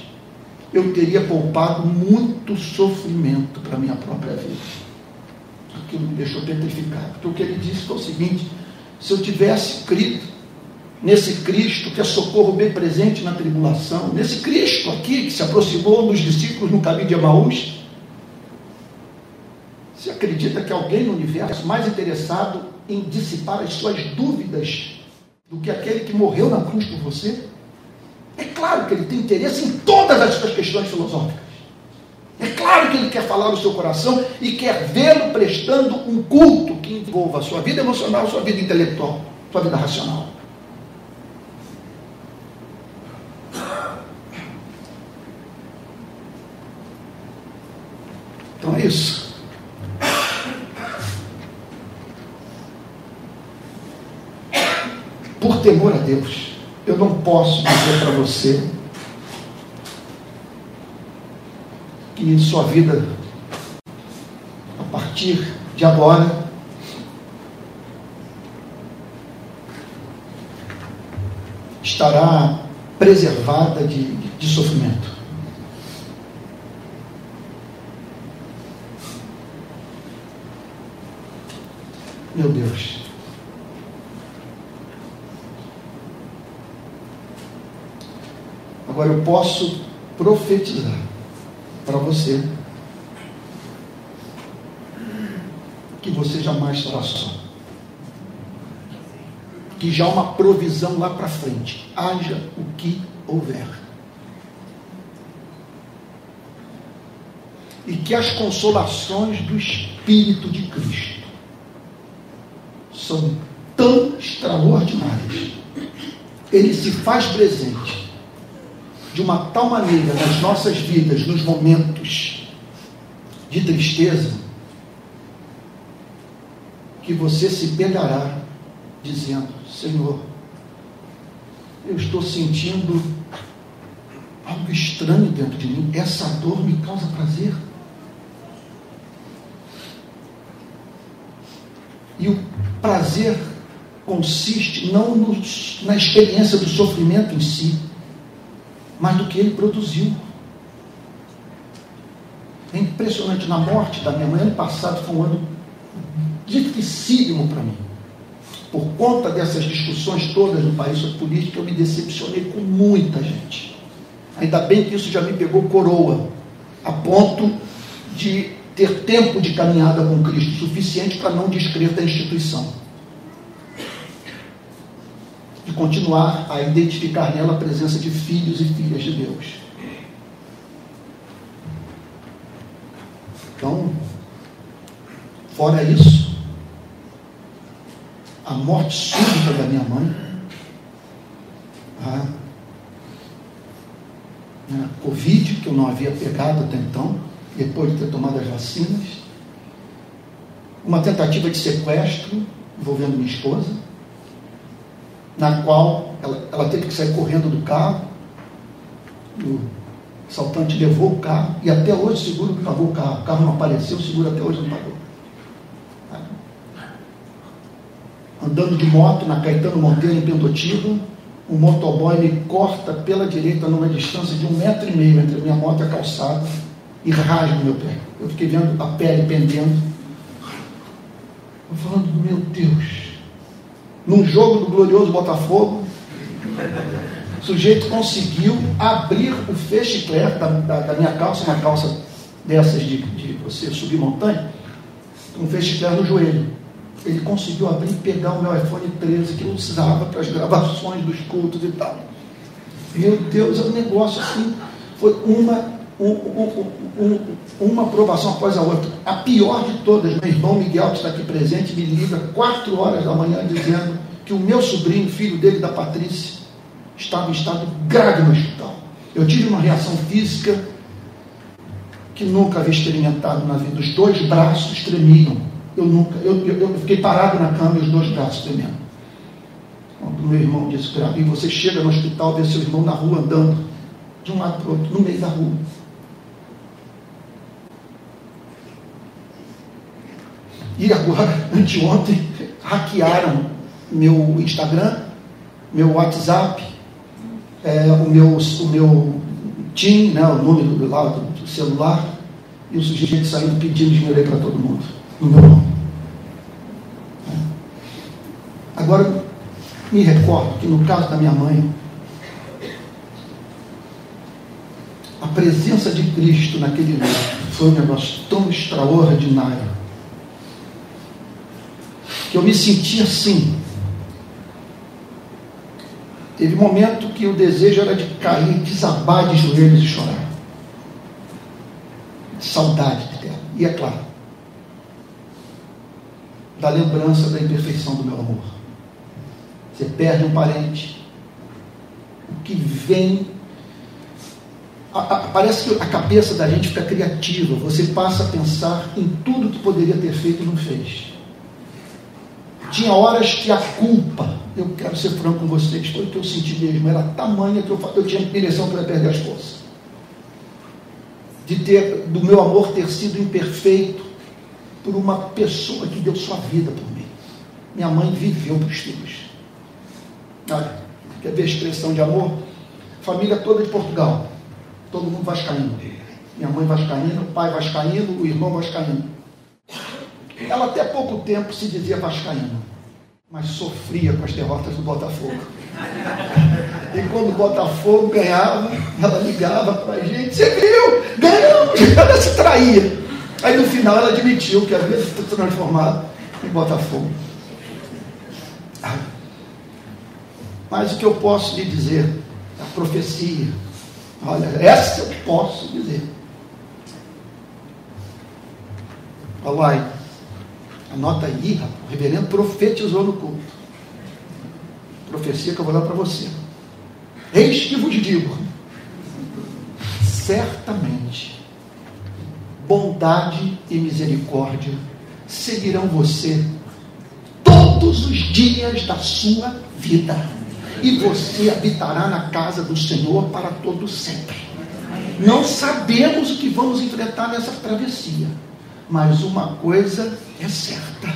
eu teria poupado muito sofrimento para a minha própria vida. Aquilo me deixou petrificado. Porque o que ele disse foi o seguinte: se eu tivesse crido nesse Cristo que é socorro bem presente na tribulação, nesse Cristo aqui que se aproximou dos discípulos no caminho de Emaús, você acredita que alguém no universo mais interessado em dissipar as suas dúvidas do que aquele que morreu na cruz por você? É claro que ele tem interesse em todas as suas questões filosóficas. É claro que ele quer falar no seu coração e quer vê-lo prestando um culto que envolva a sua vida emocional, sua vida intelectual, sua vida racional. Então é isso. Por temor a Deus, eu não posso dizer para você que sua vida, a partir de agora, estará preservada de, de sofrimento. Meu Deus. Agora eu posso profetizar para você que você jamais estará só. Que já há uma provisão lá para frente, haja o que houver. E que as consolações do Espírito de Cristo são tão extraordinárias. Ele se faz presente de uma tal maneira nas nossas vidas, nos momentos de tristeza, que você se pegará dizendo: Senhor, eu estou sentindo algo estranho dentro de mim, essa dor me causa prazer. E o prazer consiste não na experiência do sofrimento em si, mas do que ele produziu. É impressionante. Na morte da minha mãe, ano passado foi um ano dificílimo para mim. Por conta dessas discussões todas no país sobre política, eu me decepcionei com muita gente. Ainda bem que isso já me pegou coroa, a ponto de ter tempo de caminhada com Cristo suficiente para não descrer da instituição. De continuar a identificar nela a presença de filhos e filhas de Deus. Então, fora isso, a morte súbita da minha mãe, a, a Covid, que eu não havia pegado até então, depois de ter tomado as vacinas, uma tentativa de sequestro envolvendo minha esposa, na qual ela, ela teve que sair correndo do carro, o assaltante levou o carro, e até hoje o seguro pagou o carro, o carro não apareceu, o seguro até hoje não pagou. Andando de moto na Caetano Monteiro em Pendotiba, um motoboy me corta pela direita numa distância de um metro e meio entre a minha moto e a calçada e rasga o meu pé. Eu fiquei vendo a pele pendendo. Eu falando, meu Deus. Num jogo do glorioso Botafogo, o sujeito conseguiu abrir o fechicler da, da, da, minha calça, uma calça dessas de, de você subir montanha, um fechicler no joelho. Ele conseguiu abrir e pegar o meu iPhone 13 que eu usava para as gravações dos cultos e tal. Meu Deus, é um negócio assim. Foi uma um, um, uma aprovação após a outra. A pior de todas, meu irmão Miguel, que está aqui presente, me liga quatro horas da manhã dizendo que o meu sobrinho, filho dele, da Patrícia, estava em estado grave no hospital. Eu tive uma reação física que nunca havia experimentado na vida. Os dois braços tremiam. Eu nunca, eu, eu, eu fiquei parado na cama e os dois braços tremendo. Quando meu irmão disse, e você chega no hospital, vê seu irmão na rua andando, de um lado para o outro, no meio da rua. E agora, anteontem, hackearam meu Instagram, meu WhatsApp, é, o, meu, o meu TIM, né, o número do, lá, do celular, e o sujeito saindo pedindo dinheiro para todo mundo, no meu nome. É. Agora, me recordo que no caso da minha mãe, a presença de Cristo naquele lugar foi um negócio tão extraordinário que eu me senti assim. Teve momento que o desejo era de cair, desabar de joelhos e chorar. Saudade dela. E é claro, da lembrança da imperfeição do meu amor. Você perde um parente, o que vem. A, a, parece que a cabeça da gente fica criativa, você passa a pensar em tudo que poderia ter feito e não fez. Tinha horas que a culpa, eu quero ser franco com vocês, foi o que eu senti mesmo, era tamanha que eu, eu tinha direção para perder as forças. De ter, do meu amor ter sido imperfeito por uma pessoa que deu sua vida por mim. Minha mãe viveu para os filhos. Olha, quer ver a expressão de amor? Família toda de Portugal. Todo mundo vascaíno. Minha mãe vascaína, o pai vascaíno, o irmão vascaíno. Ela até pouco tempo se dizia vascaína, mas sofria com as derrotas do Botafogo. E quando o Botafogo ganhava, ela ligava para a gente, você viu? Ganhamos! Ela se traía. Aí no final ela admitiu que havia se transformado em Botafogo. Mas o que eu posso lhe dizer, a profecia, olha, essa eu posso dizer. Olha lá, Anota aí, rapaz. O reverendo profetizou no culto. Profecia que eu vou dar para você. Eis que vos digo: certamente, bondade e misericórdia seguirão você todos os dias da sua vida, e você habitará na casa do Senhor para todo sempre. Não sabemos o que vamos enfrentar nessa travessia mas uma coisa é certa: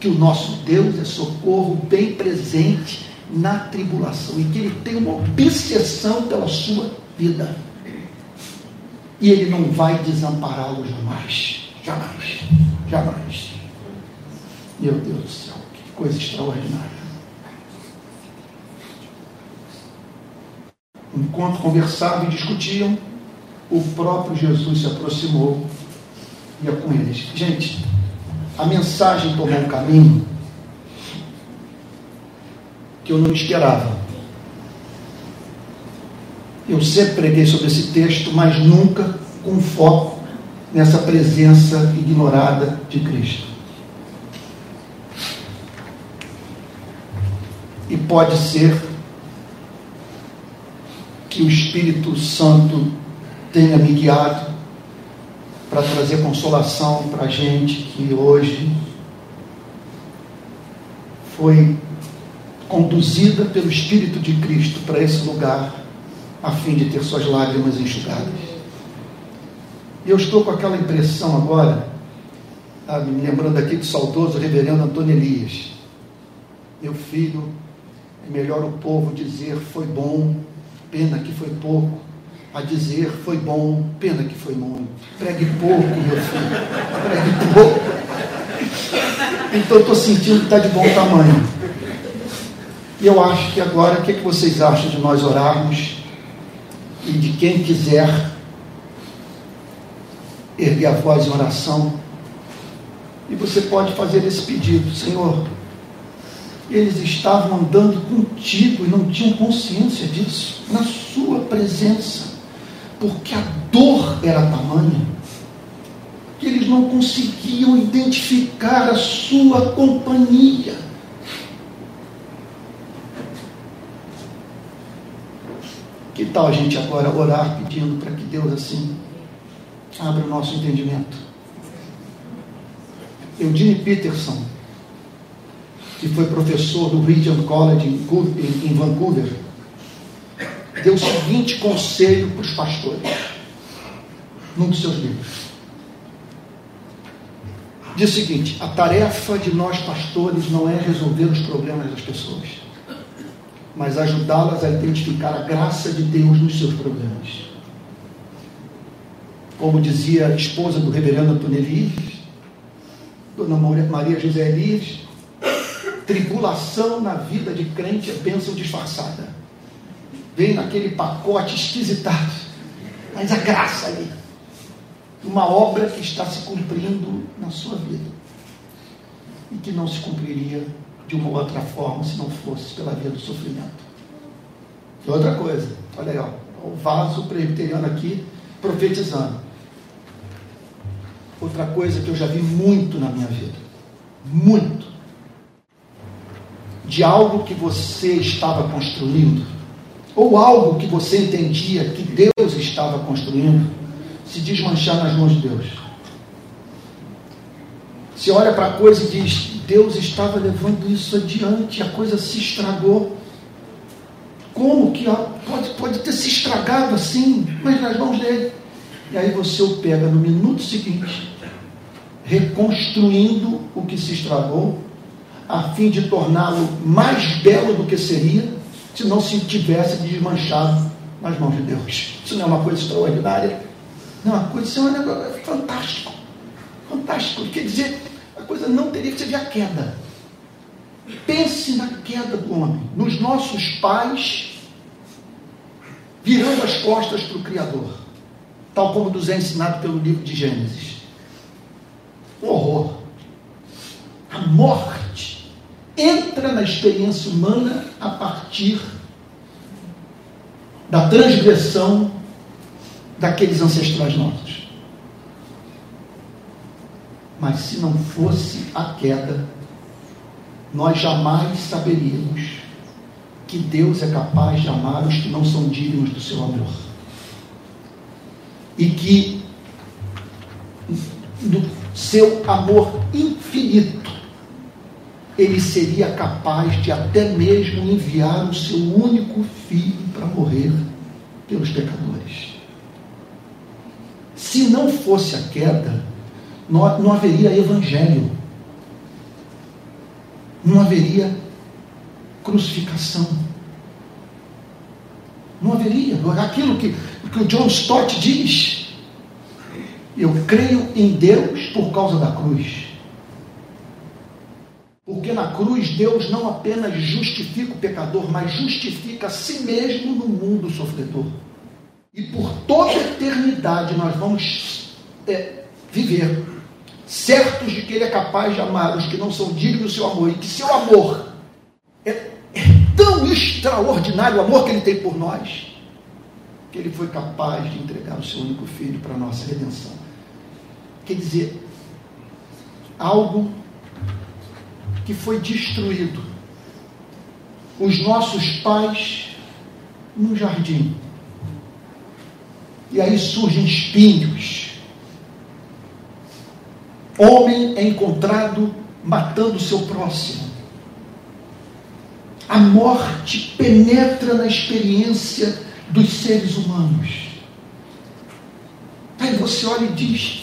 que o nosso Deus é socorro bem presente na tribulação e que Ele tem uma obsessão pela sua vida. E Ele não vai desampará-lo jamais. Jamais. Jamais. Meu Deus do céu, que coisa extraordinária. enquanto conversavam e discutiam, o próprio Jesus se aproximou ia com eles. Gente, a mensagem tomou um caminho que eu não esperava. Eu sempre preguei sobre esse texto, mas nunca com foco nessa presença ignorada de Cristo. E pode ser que o Espírito Santo tenha me guiado para trazer consolação para a gente que hoje foi conduzida pelo Espírito de Cristo para esse lugar, a fim de ter suas lágrimas enxugadas. E eu estou com aquela impressão agora, me lembrando aqui do saudoso reverendo Antônio Elias. Meu filho, é melhor o povo dizer foi bom, pena que foi pouco, a dizer foi bom, pena que foi muito. Pregue pouco, meu filho, pregue pouco. Então estou sentindo que está de bom tamanho. E eu acho que agora, o que, é que vocês acham de nós orarmos e de quem quiser erguer a voz em oração? E você pode fazer esse pedido, Senhor. Eles estavam andando contigo e não tinham consciência disso, na sua presença, porque a dor era tamanha que eles não conseguiam identificar a sua companhia. Que tal a gente agora orar pedindo para que Deus assim abra o nosso entendimento? Eugene Peterson, que foi professor do Regent College em Vancouver, deu o seguinte conselho para os pastores, num dos seus livros. Diz o seguinte: a tarefa de nós pastores não é resolver os problemas das pessoas mas ajudá-las a identificar a graça de Deus nos seus problemas. Como dizia a esposa do reverendo Antônio Elias, Dona Maria José Elias, tribulação na vida de crente é bênção disfarçada. Vem naquele pacote esquisitado, mas a graça ali. Uma obra que está se cumprindo na sua vida e que não se cumpriria de uma outra forma se não fosse pela via do sofrimento. E outra coisa, olha aí, ó, o vaso presbiteriano aqui profetizando. Outra coisa que eu já vi muito na minha vida, muito, de algo que você estava construindo, ou algo que você entendia que Deus estava construindo, se desmanchar nas mãos de Deus. Você olha para a coisa e diz: Deus estava levando isso adiante, a coisa se estragou. Como que pode, pode ter se estragado assim, mas nas mãos dele? E aí você o pega no minuto seguinte, reconstruindo o que se estragou, a fim de torná-lo mais belo do que seria, se não se tivesse desmanchado nas mãos de Deus. Isso não é uma coisa extraordinária? Não, uma coisa, isso é um negócio fantástico. Fantástico. Quer dizer, coisa não teria que ser a queda. Pense na queda do homem, nos nossos pais virando as costas para o Criador, tal como nos é ensinado pelo livro de Gênesis. Um horror. A morte entra na experiência humana a partir da transgressão daqueles ancestrais nossos. Mas se não fosse a queda, nós jamais saberíamos que Deus é capaz de amar os que não são dignos do seu amor. E que no seu amor infinito, ele seria capaz de até mesmo enviar o seu único filho para morrer pelos pecadores. Se não fosse a queda, não, não haveria evangelho, não haveria crucificação. Não haveria. Aquilo que, que o John Stott diz. Eu creio em Deus por causa da cruz. Porque na cruz Deus não apenas justifica o pecador, mas justifica a si mesmo no mundo sofredor. E por toda eternidade nós vamos é, viver certos de que Ele é capaz de amar os que não são dignos do seu amor e que seu amor é, é tão extraordinário o amor que Ele tem por nós que Ele foi capaz de entregar o seu único filho para a nossa redenção. Quer dizer, algo que foi destruído. Os nossos pais num jardim. E aí surgem espinhos. Homem é encontrado matando seu próximo. A morte penetra na experiência dos seres humanos. Aí você olha e diz: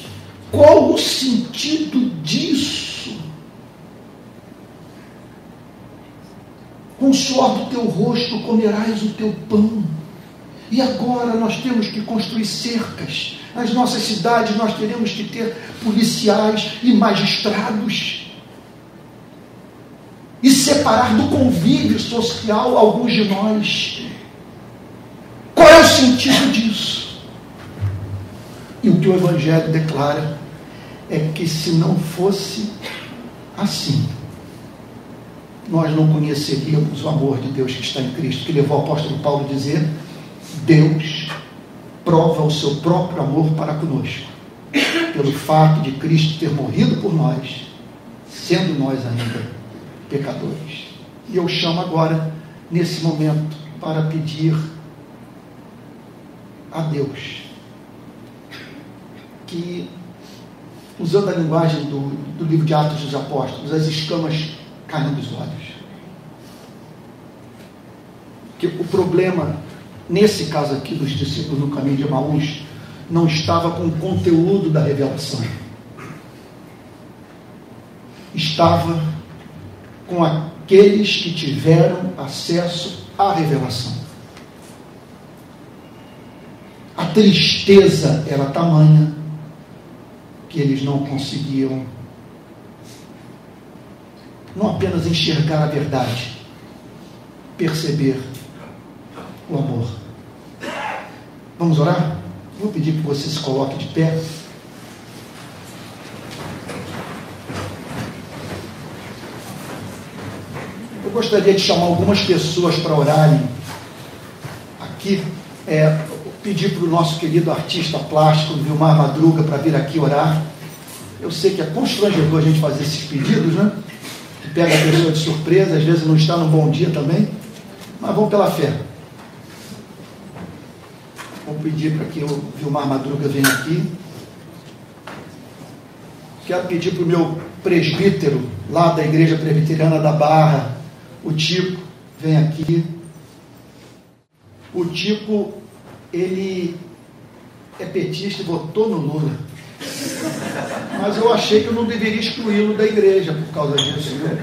qual o sentido disso? Com o suor do teu rosto comerás o teu pão. E agora nós temos que construir cercas. Nas nossas cidades nós teremos que ter policiais e magistrados. E separar do convívio social alguns de nós. Qual é o sentido disso? E o que o Evangelho declara é que se não fosse assim, nós não conheceríamos o amor de Deus que está em Cristo, que levou o apóstolo Paulo a dizer: Deus prova o seu próprio amor para conosco, pelo fato de Cristo ter morrido por nós, sendo nós ainda pecadores. E eu chamo agora, nesse momento, para pedir a Deus que usando a linguagem do, do livro de Atos dos Apóstolos, as escamas caem dos olhos. Que o problema, nesse caso aqui dos discípulos no caminho de Maús, não estava com o conteúdo da revelação. Estava com aqueles que tiveram acesso à revelação. A tristeza era tamanha que eles não conseguiam não apenas enxergar a verdade, perceber o amor. Vamos orar? Vou pedir que você se coloque de pé. Eu gostaria de chamar algumas pessoas para orarem aqui. É, pedir para o nosso querido artista plástico, Vilmar Madruga, para vir aqui orar. Eu sei que é constrangedor a gente fazer esses pedidos, né? Pega a pessoa de surpresa, às vezes não está num bom dia também. Mas vamos pela fé. Vou pedir para que o Vilmar Madruga venha aqui. Quero pedir para o meu presbítero, lá da Igreja Presbiteriana da Barra, o Tico, vem aqui. O Tico ele é petista e votou no Lula. Mas eu achei que eu não deveria excluí-lo da igreja por causa disso. Né?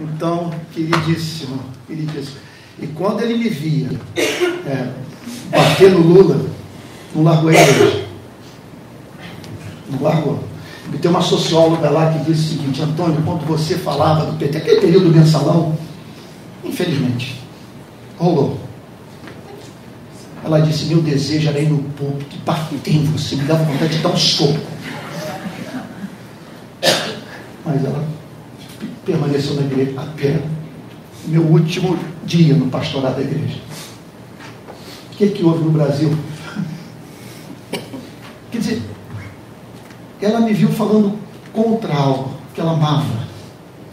Então, queridíssimo, queridíssimo. E quando ele me via é, bater no Lula, não largou a igreja. Não largou. E tem uma socióloga lá que disse o seguinte, Antônio, quando você falava do PT, aquele período mensalão, infelizmente, rolou. Ela disse: Meu desejo era ir no púlpito e bater em você, me dava vontade de dar um soco. Mas ela permaneceu na igreja até meu último dia no pastorado da igreja. O que, é que houve no Brasil? Quer dizer, ela me viu falando contra algo que ela amava.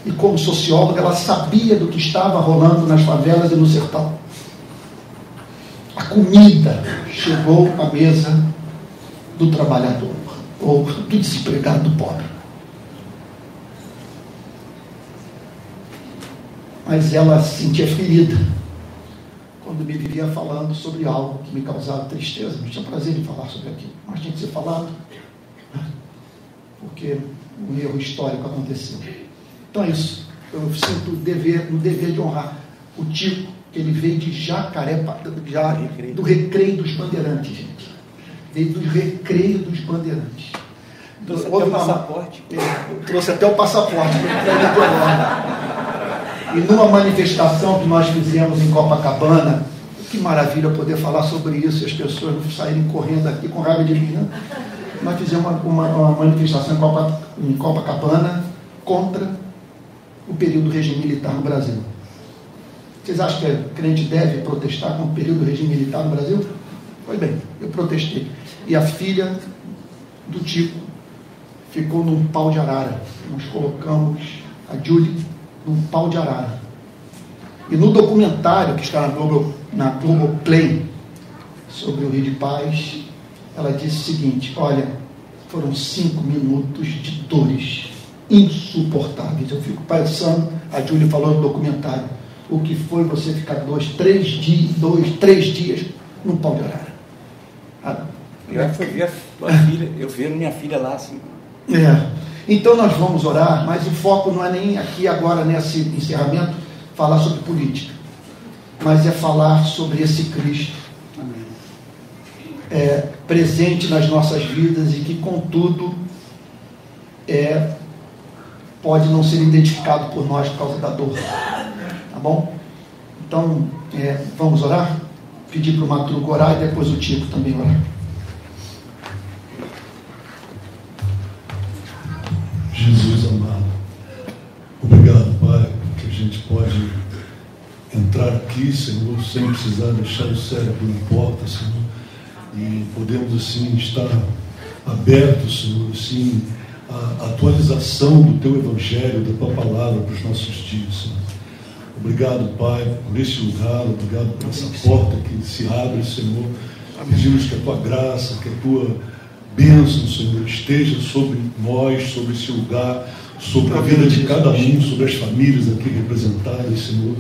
E como socióloga, ela sabia do que estava rolando nas favelas e no sertão comida chegou à mesa do trabalhador ou do desempregado do pobre. Mas ela se sentia ferida quando me vivia falando sobre algo que me causava tristeza. Não tinha prazer em falar sobre aquilo, mas tinha que ser falado, né? porque um erro histórico aconteceu. Então é isso. Eu sinto o dever, o dever de honrar o que ele veio de Jacaré, já, do recreio dos bandeirantes, gente. Veio do recreio dos bandeirantes. Trouxe até o passaporte. Eu trouxe até o passaporte. e numa manifestação que nós fizemos em Copacabana, que maravilha poder falar sobre isso e as pessoas não saírem correndo aqui com raiva de mim. Né? Nós fizemos uma, uma, uma manifestação em, Copa, em Copacabana contra o período do regime militar no Brasil. Vocês acham que crente deve protestar com o período do regime militar no Brasil? Pois bem, eu protestei. E a filha do Tico ficou num pau de arara. Nós colocamos a Julie num pau de arara. E no documentário que está na Globo, na sobre o Rio de Paz, ela disse o seguinte: olha, foram cinco minutos de dores insuportáveis. Eu fico pensando, a Júlia falou no documentário, o que foi você ficar dois, três dias, dois, três dias no pau de arara. Ah, eu fui ver a filha, eu vi minha filha lá assim. É. Então nós vamos orar, mas o foco não é nem aqui agora nesse encerramento falar sobre política, mas é falar sobre esse Cristo é, presente nas nossas vidas e que, contudo, é, pode não ser identificado por nós por causa da dor. Tá bom? Então, é, vamos orar? Pedir para o Matruco orar e depois o Tico também orar. Jesus amado, obrigado, Pai, que a gente pode entrar aqui, Senhor, sem precisar deixar o cérebro na porta, Senhor, e podemos assim estar abertos, Senhor, assim, à atualização do Teu Evangelho, da Tua Palavra para os nossos dias, Senhor. Obrigado, Pai, por esse lugar, obrigado por essa porta que se abre, Senhor. Pedimos que a Tua graça, que a Tua bênção, Senhor, esteja sobre nós, sobre esse lugar, sobre a vida de cada um, sobre as famílias aqui representadas, Senhor,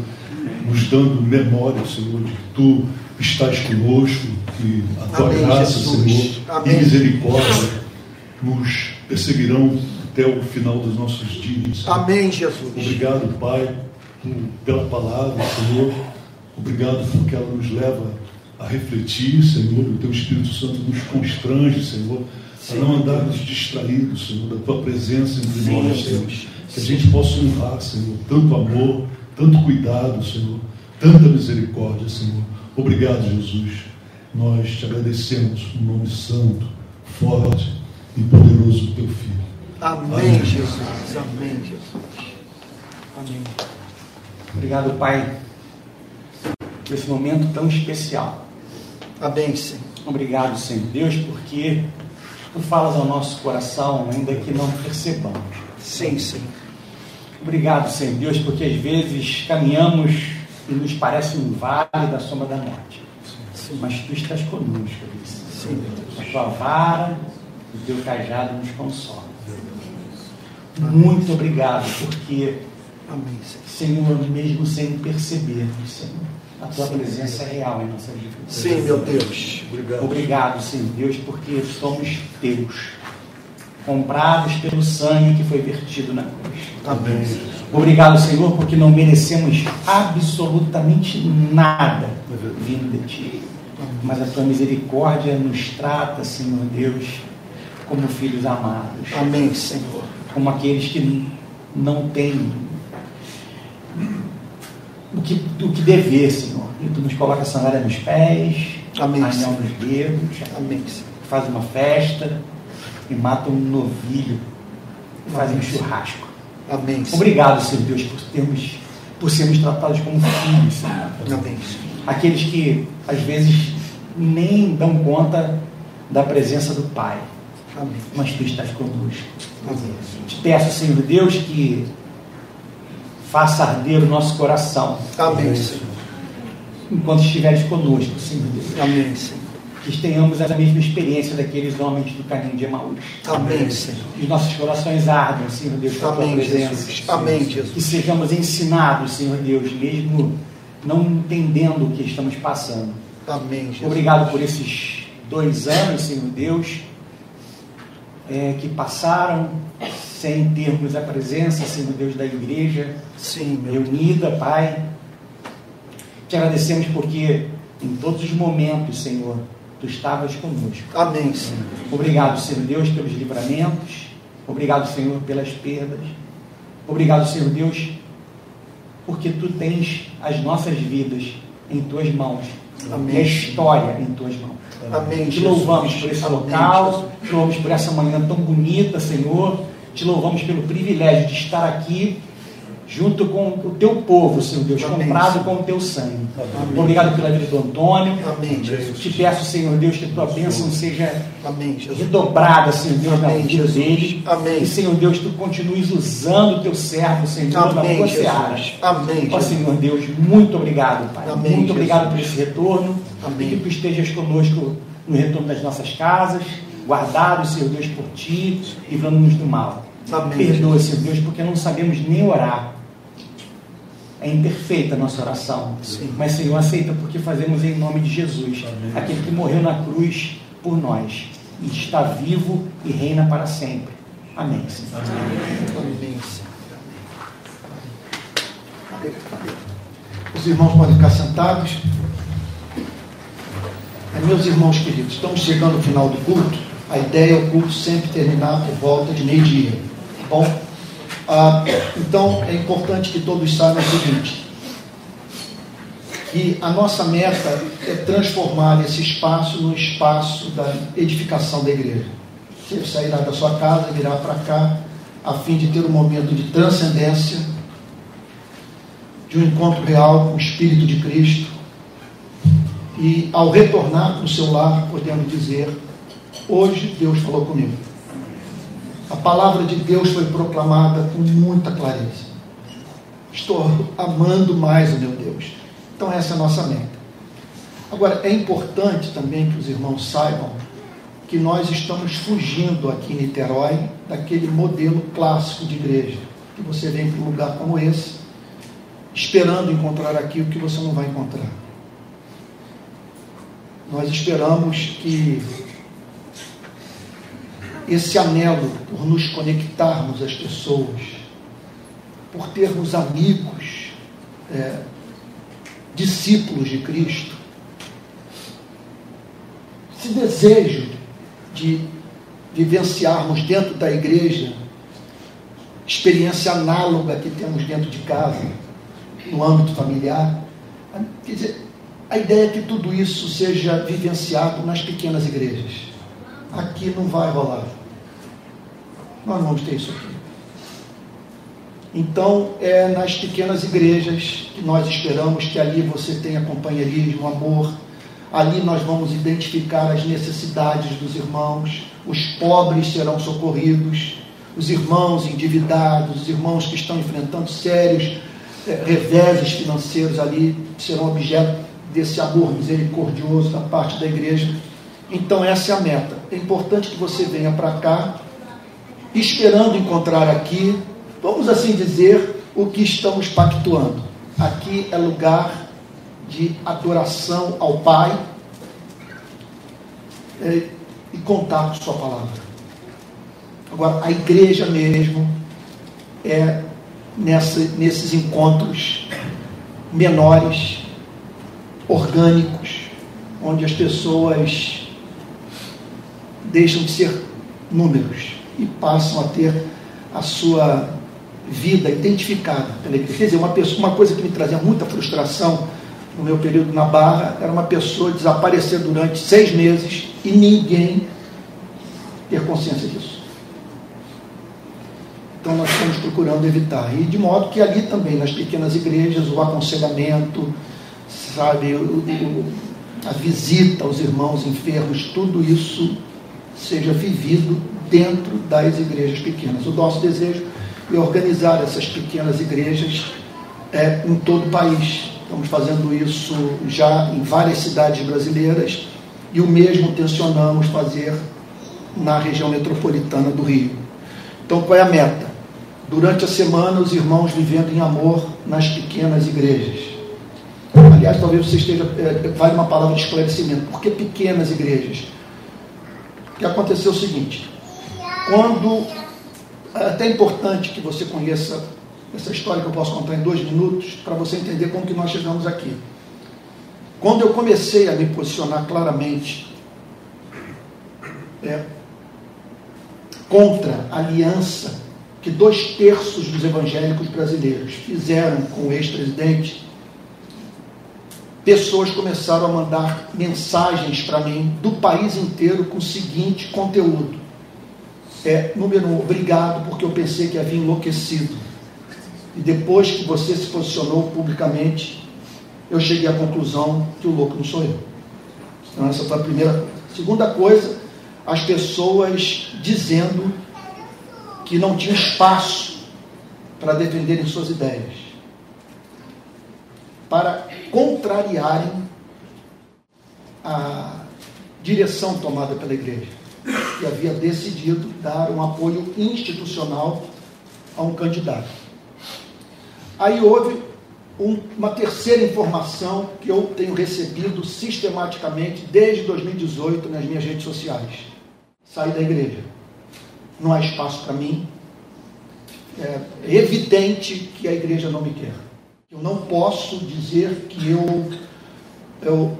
nos dando memória, Senhor, de que Tu estás conosco, que a Tua Amém, graça, Jesus. Senhor, Amém. e misericórdia nos perseguirão até o final dos nossos dias. Amém, Jesus. Obrigado, Pai, pela palavra, Senhor. Obrigado porque ela nos leva a refletir, Senhor, o Teu Espírito Santo nos constrange, Senhor, a não andarmos distraídos, Senhor, da Tua presença entre Sim, nós, Senhor. Que a gente possa honrar, Senhor, tanto amor, tanto cuidado, Senhor, tanta misericórdia, Senhor. Obrigado, Jesus. Nós te agradecemos no nome santo, forte e poderoso do Teu Filho. Amém, Amém. Jesus. Amém, Jesus. Amém. Obrigado, Pai, por esse momento tão especial. Amém, Senhor. Obrigado, Senhor Deus, porque tu falas ao nosso coração, ainda que não percebamos. Sim, Senhor. Obrigado, Senhor Deus, porque às vezes caminhamos e nos parece um vale da sombra da morte. Sim. Mas tu estás conosco, Sim. A tua vara, o teu cajado nos consola. Muito obrigado, porque, Amém, Senhor, mesmo sem percebermos, Senhor, a tua Sim, presença é real em nossa vida. Sim, meu Deus. Obrigado. Obrigado, Senhor Deus, porque somos teus, comprados pelo sangue que foi vertido na cruz. Amém. Obrigado, Senhor, porque não merecemos absolutamente nada vindo de ti. Mas a tua misericórdia nos trata, Senhor Deus, como filhos amados. Amém, Senhor. Como aqueles que não têm o que, o que dever, Senhor. E tu nos coloca a sandália nos pés, Amém, anel nos dedos, Amém, Senhor. faz uma festa e mata um novilho, faz um churrasco. Amém. Senhor. Obrigado, Senhor Deus, por termos, por sermos tratados como filhos, Senhor. Amém. Aqueles que às vezes nem dão conta da presença do Pai. Amém. Mas tu estás conosco. Amém. Te peço, Senhor Deus, que faça arder o nosso coração. Amém, Senhor. Enquanto estiveres conosco, Senhor Deus. Amém, Senhor. Que tenhamos a mesma experiência daqueles homens do caminho de Emaús. Amém, Senhor. Que nossos corações ardam, Senhor Deus, com a tua presença. Jesus. Amém, Jesus. Que sejamos ensinados, Senhor Deus, mesmo não entendendo o que estamos passando. Amém, Jesus. Obrigado por esses dois anos, Senhor Deus, é, que passaram sem termos a presença, Senhor Deus, da igreja Sim, reunida, Pai. Te agradecemos porque em todos os momentos, Senhor, Tu estavas conosco. Amém, Senhor. Obrigado, Senhor Deus, pelos livramentos. Obrigado, Senhor, pelas perdas. Obrigado, Senhor Deus, porque Tu tens as nossas vidas em Tuas mãos. Amém. E a história em Tuas mãos. Amém. Te louvamos por esse Amém, local, Jesus. te louvamos por essa manhã tão bonita, Senhor. Te louvamos pelo privilégio de estar aqui junto com o teu povo, Senhor Deus, Amém, comprado com o teu sangue. Amém. Obrigado pela vida do Antônio. Amém, Jesus. Te peço, Senhor Deus, que a tua bênção seja Amém, redobrada, Senhor Deus, na Amém, vida Jesus. dele. Amém. E, Senhor Deus, tu continues usando o teu servo, Senhor, na Amém, tua Jesus. seara. Amém, Ó. Senhor Deus, muito obrigado, Pai. Amém, muito obrigado Jesus. por esse retorno. Amém. E que tu estejas conosco no retorno das nossas casas, guardados, Senhor Deus, por ti, livrando-nos do mal. Amém, Perdoa, Senhor Deus, porque não sabemos nem orar. É imperfeita a nossa oração. Sim. Mas, Senhor, aceita porque fazemos em nome de Jesus, aquele que morreu na cruz por nós e está vivo e reina para sempre. Amém, Senhor. Amém. Os irmãos podem ficar sentados. É, meus irmãos queridos, estamos chegando ao final do culto. A ideia é o culto sempre terminar por volta de meio-dia. Tá bom? Ah, então é importante que todos saibam o seguinte: que a nossa meta é transformar esse espaço num espaço da edificação da igreja. Você sairá da sua casa, virá para cá, a fim de ter um momento de transcendência, de um encontro real com o Espírito de Cristo. E ao retornar para o seu lar, podemos dizer: hoje Deus falou comigo. A palavra de Deus foi proclamada com muita clareza. Estou amando mais o meu Deus. Então, essa é a nossa meta. Agora, é importante também que os irmãos saibam que nós estamos fugindo aqui em Niterói daquele modelo clássico de igreja. Que você vem para um lugar como esse, esperando encontrar aquilo que você não vai encontrar. Nós esperamos que esse anelo por nos conectarmos às pessoas, por termos amigos, é, discípulos de Cristo, esse desejo de vivenciarmos dentro da igreja experiência análoga que temos dentro de casa, no âmbito familiar. Quer dizer, a ideia é que tudo isso seja vivenciado nas pequenas igrejas. Aqui não vai rolar. Nós vamos ter isso aqui. Então, é nas pequenas igrejas que nós esperamos que ali você tenha companheirismo, amor. Ali nós vamos identificar as necessidades dos irmãos. Os pobres serão socorridos. Os irmãos endividados, os irmãos que estão enfrentando sérios eh, reveses financeiros ali serão objeto desse amor misericordioso da parte da igreja. Então, essa é a meta. É importante que você venha para cá, esperando encontrar aqui, vamos assim dizer, o que estamos pactuando. Aqui é lugar de adoração ao Pai é, e contato com Sua palavra. Agora, a igreja mesmo é nessa, nesses encontros menores, orgânicos, onde as pessoas deixam de ser números e passam a ter a sua vida identificada pela igreja. Quer dizer, uma, pessoa, uma coisa que me trazia muita frustração no meu período na Barra era uma pessoa desaparecer durante seis meses e ninguém ter consciência disso. Então nós estamos procurando evitar. E de modo que ali também, nas pequenas igrejas, o aconselhamento, sabe, o, o, a visita aos irmãos enfermos, tudo isso seja vivido dentro das igrejas pequenas. O nosso desejo é organizar essas pequenas igrejas é, em todo o país. Estamos fazendo isso já em várias cidades brasileiras e o mesmo tensionamos fazer na região metropolitana do Rio. Então, qual é a meta? Durante a semana, os irmãos vivendo em amor nas pequenas igrejas. Aliás, talvez você esteja. É, vale uma palavra de esclarecimento. Por que pequenas igrejas? O que aconteceu o seguinte: quando. É até importante que você conheça essa história que eu posso contar em dois minutos, para você entender como que nós chegamos aqui. Quando eu comecei a me posicionar claramente é, contra a aliança que dois terços dos evangélicos brasileiros fizeram com o ex-presidente, pessoas começaram a mandar mensagens para mim do país inteiro com o seguinte conteúdo. É, número um, obrigado, porque eu pensei que havia enlouquecido. E depois que você se posicionou publicamente, eu cheguei à conclusão que o louco não sou eu. Então, essa foi a primeira coisa. Segunda coisa, as pessoas dizendo que não tinha espaço para defenderem suas ideias, para contrariarem a direção tomada pela igreja, que havia decidido dar um apoio institucional a um candidato. Aí houve um, uma terceira informação que eu tenho recebido sistematicamente desde 2018 nas minhas redes sociais. Saí da igreja. Não há espaço para mim. É evidente que a igreja não me quer. Eu não posso dizer que eu, eu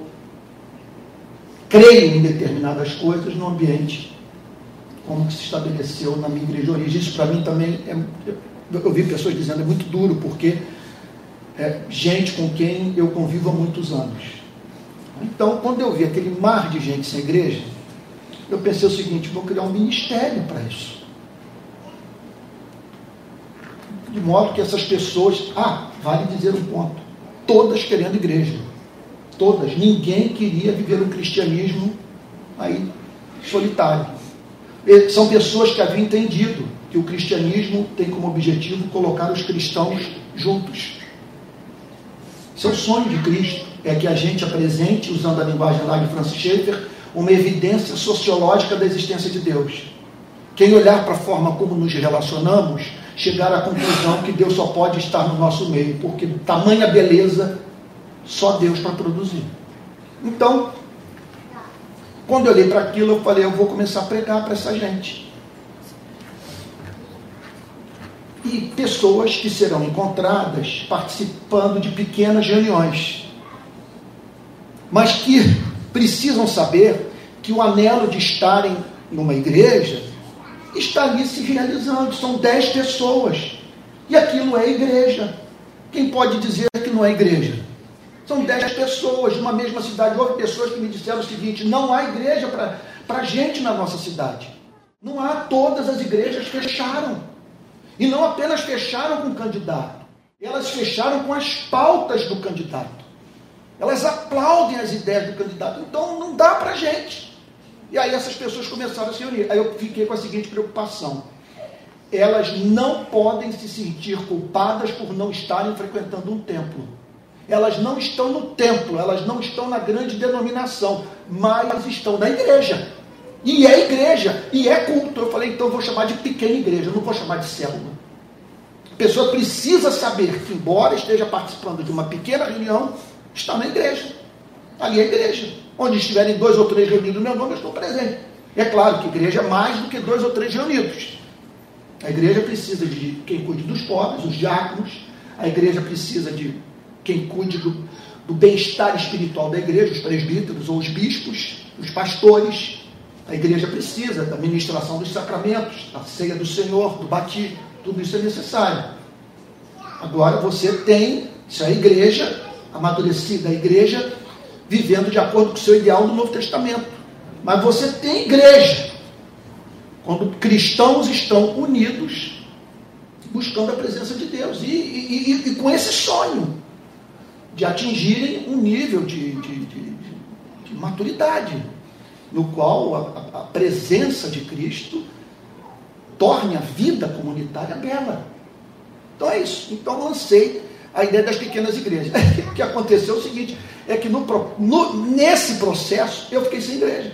creio em determinadas coisas no ambiente como que se estabeleceu na minha igreja de origem. Isso para mim também é. Eu vi pessoas dizendo é muito duro, porque é, gente com quem eu convivo há muitos anos. Então, quando eu vi aquele mar de gente sem igreja, eu pensei o seguinte: vou criar um ministério para isso. De modo que essas pessoas. Ah, vale dizer um ponto: todas querendo igreja. Todas. Ninguém queria viver um cristianismo aí solitário. São pessoas que haviam entendido que o cristianismo tem como objetivo colocar os cristãos juntos. Seu sonho de Cristo é que a gente apresente, usando a linguagem lá de Francis Schaeffer, uma evidência sociológica da existência de Deus. Quem olhar para a forma como nos relacionamos, chegar à conclusão que Deus só pode estar no nosso meio, porque tamanha beleza só Deus para produzir. Então, quando eu olhei para aquilo, eu falei, eu vou começar a pregar para essa gente. e pessoas que serão encontradas participando de pequenas reuniões, mas que precisam saber que o anelo de estarem numa igreja está ali se realizando. São dez pessoas e aquilo é igreja. Quem pode dizer que não é igreja? São dez pessoas numa mesma cidade. Houve pessoas que me disseram o seguinte: não há igreja para gente na nossa cidade. Não há, todas as igrejas fecharam. E não apenas fecharam com o candidato, elas fecharam com as pautas do candidato. Elas aplaudem as ideias do candidato. Então não dá para gente. E aí essas pessoas começaram a se unir. Aí eu fiquei com a seguinte preocupação. Elas não podem se sentir culpadas por não estarem frequentando um templo. Elas não estão no templo, elas não estão na grande denominação, mas estão na igreja. E é igreja, e é culto. Eu falei, então eu vou chamar de pequena igreja, não vou chamar de célula. A pessoa precisa saber que, embora esteja participando de uma pequena reunião, está na igreja. Ali é a igreja. Onde estiverem dois ou três reunidos no meu nome, eu estou presente. É claro que igreja é mais do que dois ou três reunidos. A igreja precisa de quem cuide dos pobres, os diáconos. A igreja precisa de quem cuide do, do bem-estar espiritual da igreja, os presbíteros ou os bispos, os pastores. A igreja precisa da ministração dos sacramentos, da ceia do Senhor, do batismo, tudo isso é necessário. Agora você tem, é a igreja, amadurecida, a igreja vivendo de acordo com o seu ideal do Novo Testamento. Mas você tem igreja, quando cristãos estão unidos, buscando a presença de Deus, e, e, e, e com esse sonho de atingirem um nível de, de, de, de maturidade no qual a, a presença de Cristo torne a vida comunitária bela. Então é isso. Então lancei a ideia das pequenas igrejas. o que aconteceu é o seguinte: é que no, no, nesse processo eu fiquei sem igreja.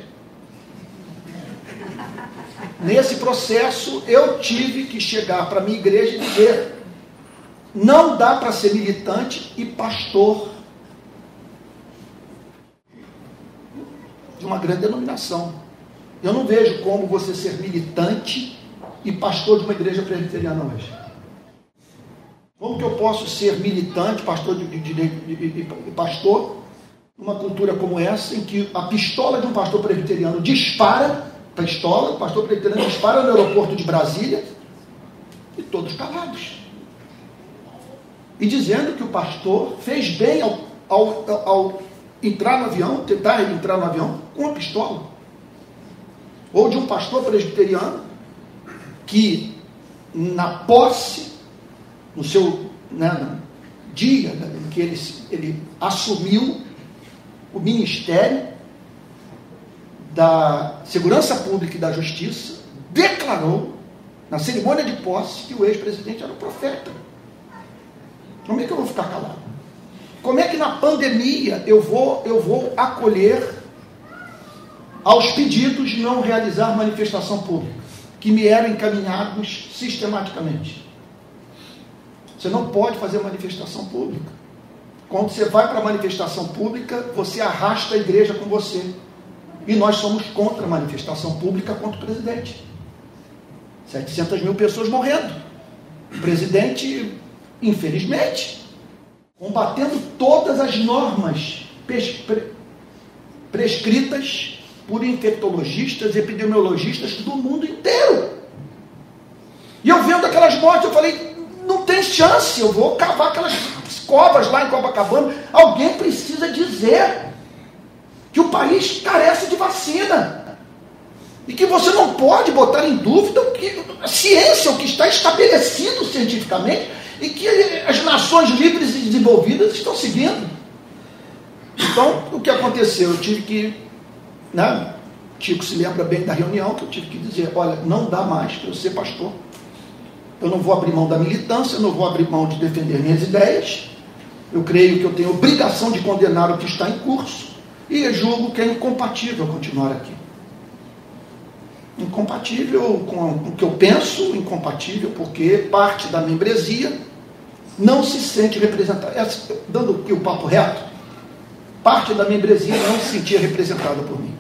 Nesse processo eu tive que chegar para minha igreja e dizer: não dá para ser militante e pastor de uma grande denominação. Eu não vejo como você ser militante e pastor de uma igreja presbiteriana hoje. Como que eu posso ser militante, pastor de, pastor, numa cultura como essa, em que a pistola de um pastor presbiteriano dispara pistola, o pastor presbiteriano dispara no aeroporto de Brasília e todos calados. E dizendo que o pastor fez bem ao, ao, ao entrar no avião, tentar entrar no avião com a pistola. Ou de um pastor presbiteriano que, na posse, no seu né, dia em que ele, ele assumiu o ministério da Segurança Pública e da Justiça, declarou, na cerimônia de posse, que o ex-presidente era um profeta. Como é que eu vou ficar calado? Como é que na pandemia eu vou, eu vou acolher aos pedidos de não realizar manifestação pública, que me eram encaminhados sistematicamente? Você não pode fazer manifestação pública. Quando você vai para a manifestação pública, você arrasta a igreja com você. E nós somos contra a manifestação pública contra o presidente. 700 mil pessoas morrendo. O presidente, infelizmente, combatendo todas as normas prescritas por infectologistas, epidemiologistas do mundo inteiro. E eu vendo aquelas mortes, eu falei, não tem chance, eu vou cavar aquelas covas lá em Copacabana. Alguém precisa dizer que o país carece de vacina. E que você não pode botar em dúvida o que, a ciência, o que está estabelecido cientificamente, e que as nações livres e desenvolvidas estão seguindo. Então, o que aconteceu? Eu tive que, né? Tico se lembra bem da reunião que eu tive que dizer, olha, não dá mais para eu ser pastor. Eu não vou abrir mão da militância, eu não vou abrir mão de defender minhas ideias. Eu creio que eu tenho obrigação de condenar o que está em curso e julgo que é incompatível continuar aqui. Incompatível com o que eu penso, incompatível porque parte da membresia não se sente representada. Dando aqui o papo reto, parte da membresia não se sentia representada por mim.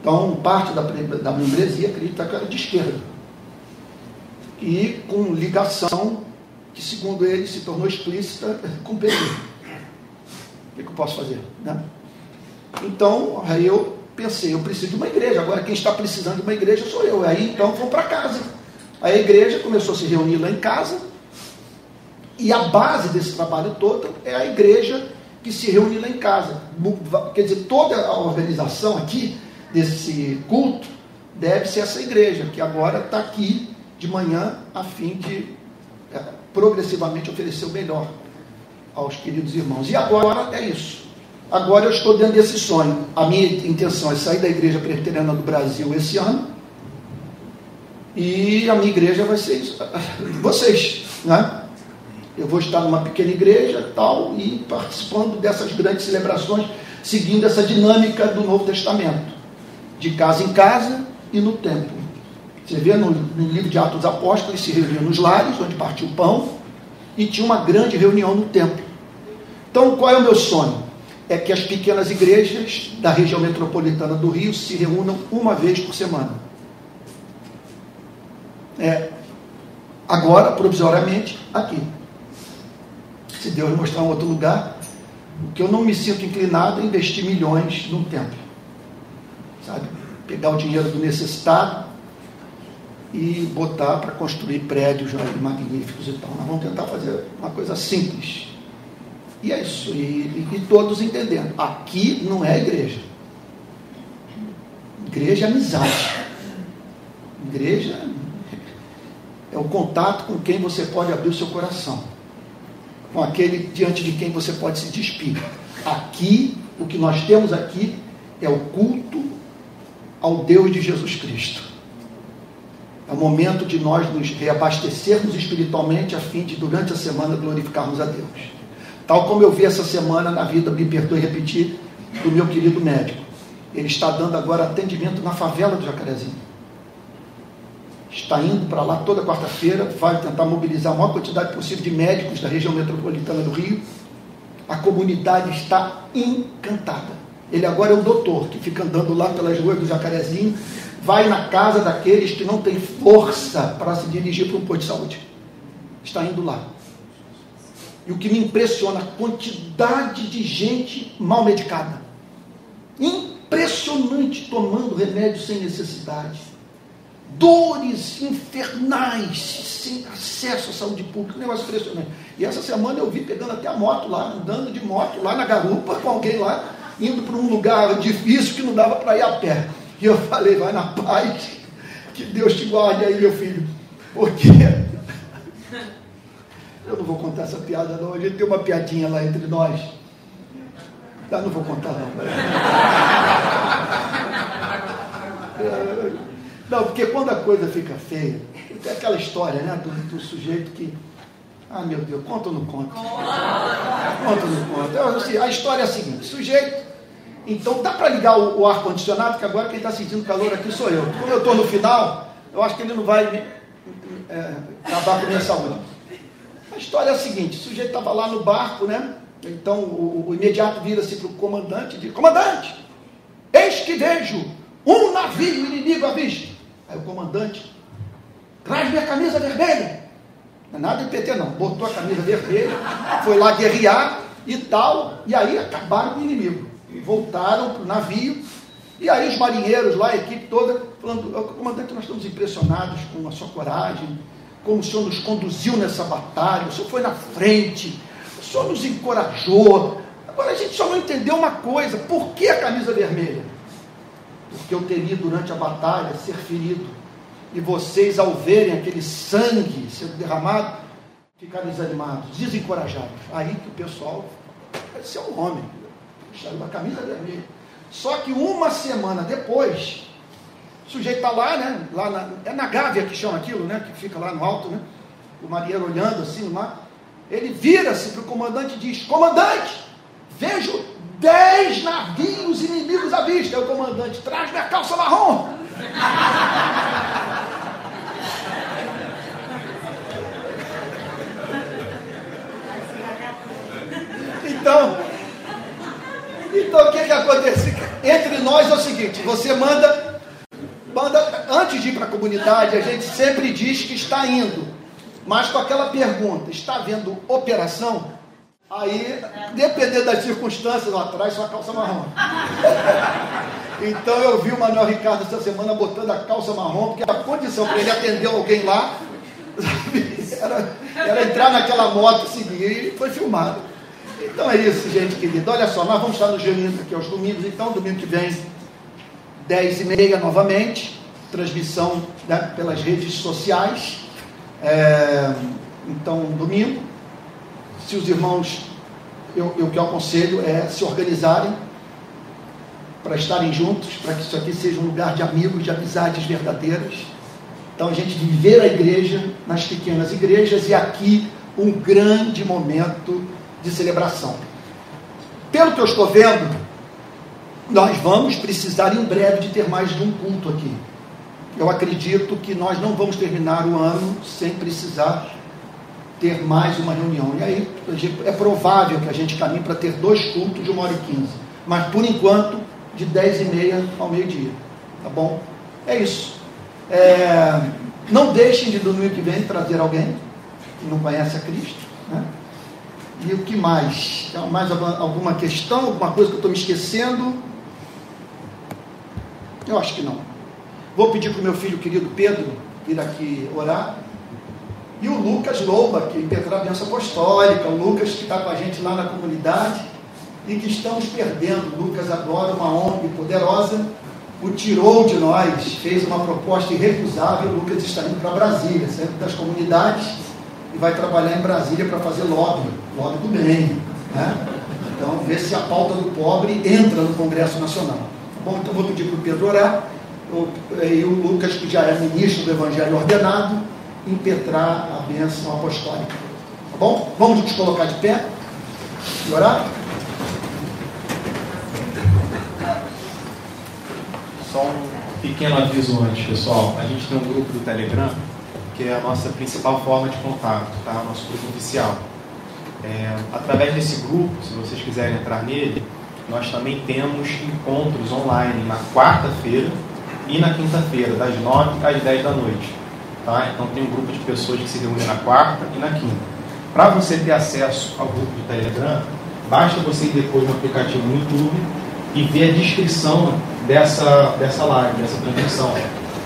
Então, parte da, da membresia acredita que era de esquerda. E com ligação que, segundo ele, se tornou explícita com o PT. O que, que eu posso fazer? Né? Então, aí eu pensei, eu preciso de uma igreja. Agora, quem está precisando de uma igreja sou eu. Aí, então, vou para casa. A igreja começou a se reunir lá em casa e a base desse trabalho todo é a igreja que se reúne lá em casa. Quer dizer, toda a organização aqui, desse culto, deve ser essa igreja, que agora está aqui de manhã a fim de é, progressivamente oferecer o melhor aos queridos irmãos. E agora é isso. Agora eu estou dentro desse sonho. A minha intenção é sair da igreja presbiteriana do Brasil esse ano. E a minha igreja vai ser isso. vocês, né? Eu vou estar numa pequena igreja tal e participando dessas grandes celebrações, seguindo essa dinâmica do Novo Testamento, de casa em casa e no templo. Você vê no, no livro de Atos dos Apóstolos, se reuniam nos lares, onde partia o pão, e tinha uma grande reunião no templo. Então, qual é o meu sonho? É que as pequenas igrejas da região metropolitana do Rio se reúnam uma vez por semana. É, agora, provisoriamente, aqui se Deus mostrar um outro lugar, que eu não me sinto inclinado é investir milhões num templo. Sabe? Pegar o dinheiro do necessitado e botar para construir prédios magníficos e tal. Nós vamos tentar fazer uma coisa simples. E é isso. E, e, todos entendendo. Aqui não é igreja. Igreja é amizade. Igreja é o contato com quem você pode abrir o seu coração com aquele diante de quem você pode se despir. Aqui, o que nós temos aqui é o culto ao Deus de Jesus Cristo. É o momento de nós nos reabastecermos espiritualmente a fim de, durante a semana, glorificarmos a Deus. Tal como eu vi essa semana na vida, me perdoe repetir, do meu querido médico. Ele está dando agora atendimento na favela do Jacarezinho está indo para lá toda quarta-feira, vai tentar mobilizar a maior quantidade possível de médicos da região metropolitana do Rio. A comunidade está encantada. Ele agora é o doutor que fica andando lá pelas ruas do Jacarezinho, vai na casa daqueles que não têm força para se dirigir para um posto de saúde. Está indo lá. E o que me impressiona, a quantidade de gente mal medicada. Impressionante tomando remédio sem necessidade. Dores infernais, sem acesso à saúde pública, um negócio impressionante. E essa semana eu vi pegando até a moto lá, andando de moto lá na garupa com alguém lá, indo para um lugar difícil que não dava para ir a pé. E eu falei, vai na paz, que Deus te guarde aí, meu filho. Porque eu não vou contar essa piada não, a gente tem uma piadinha lá entre nós. Tá, não vou contar não. É, não, porque quando a coisa fica feia, tem aquela história né, do, do sujeito que. Ah, meu Deus, conta ou não conta? Conta ou não conta? Então, assim, a história é a seguinte: sujeito. Então dá para ligar o, o ar-condicionado, que agora quem está sentindo calor aqui sou eu. Como eu estou no final, eu acho que ele não vai é, acabar com a minha saúde. A história é a seguinte: o sujeito estava lá no barco, né? Então o, o imediato vira-se para o comandante e diz: Comandante, eis que vejo um navio inimigo à vista. Aí o comandante traz minha camisa vermelha. Não é nada de PT, não. Botou a camisa vermelha, foi lá guerrear e tal, e aí acabaram com o inimigo. E voltaram para o navio. E aí os marinheiros lá, a equipe toda, falando, comandante, nós estamos impressionados com a sua coragem, como o Senhor nos conduziu nessa batalha, o Senhor foi na frente, o Senhor nos encorajou. Agora a gente só não entendeu uma coisa: por que a camisa vermelha? Porque eu teria durante a batalha ser ferido, e vocês, ao verem aquele sangue sendo derramado, ficaram desanimados, desencorajados. Aí que o pessoal parecia um homem, deixaram uma camisa vermelha. Só que uma semana depois, o sujeito está lá, né? Lá na, é na Gávea que chama aquilo, né? Que fica lá no alto, né? O marinheiro olhando assim mar. Ele vira-se para o comandante e diz: Comandante, vejo dez navios inimigos à vista. É o comandante, traz minha calça marrom. Então, então o que, que acontece? Entre nós é o seguinte: você manda Antes de ir para a comunidade, a gente sempre diz que está indo, mas com aquela pergunta: está havendo operação? Aí, dependendo das circunstâncias lá atrás, sua calça marrom. então eu vi o Manuel Ricardo essa semana botando a calça marrom, porque a condição para ele atender alguém lá era, era entrar naquela moto, seguir, e foi filmado. Então é isso, gente querida. Olha só, nós vamos estar nos reunindo aqui aos domingos, então domingo que vem 10 e meia novamente, transmissão né, pelas redes sociais. É, então, domingo, se os irmãos, eu, eu que aconselho é se organizarem para estarem juntos, para que isso aqui seja um lugar de amigos, de amizades verdadeiras. Então, a gente viver a igreja nas pequenas igrejas e aqui um grande momento de celebração. Pelo que eu estou vendo, nós vamos precisar em breve de ter mais de um culto aqui. Eu acredito que nós não vamos terminar o ano sem precisar ter mais uma reunião. E aí é provável que a gente caminhe para ter dois cultos de uma hora e quinze. Mas por enquanto, de dez e meia ao meio-dia. Tá bom? É isso. É, não deixem de domingo que vem trazer alguém que não conhece a Cristo. Né? E o que mais? Mais alguma questão, alguma coisa que eu estou me esquecendo? Eu acho que não. Vou pedir para o meu filho querido Pedro vir aqui orar. E o Lucas Loba, que impetrou a benção apostólica, o Lucas que está com a gente lá na comunidade e que estamos perdendo. Lucas agora, uma ONG poderosa, o tirou de nós, fez uma proposta irrecusável. O Lucas está indo para Brasília, sempre das comunidades, e vai trabalhar em Brasília para fazer lobby, lobby do bem. Né? Então, ver se a pauta do pobre entra no Congresso Nacional. Bom, então vou pedir para o Pedro orar, e o Lucas, que já é ministro do Evangelho ordenado, impetrar a bênção apostólica. Tá bom? Vamos nos colocar de pé e orar? Só um pequeno aviso antes, pessoal. A gente tem um grupo do Telegram, que é a nossa principal forma de contato, tá? Nosso grupo oficial. É, através desse grupo, se vocês quiserem entrar nele, nós também temos encontros online na quarta-feira e na quinta-feira, das 9 às 10 da noite. Tá? Então tem um grupo de pessoas que se reúnem na quarta e na quinta. Para você ter acesso ao grupo de Telegram, basta você ir depois no aplicativo no YouTube e ver a descrição dessa, dessa live, dessa transmissão.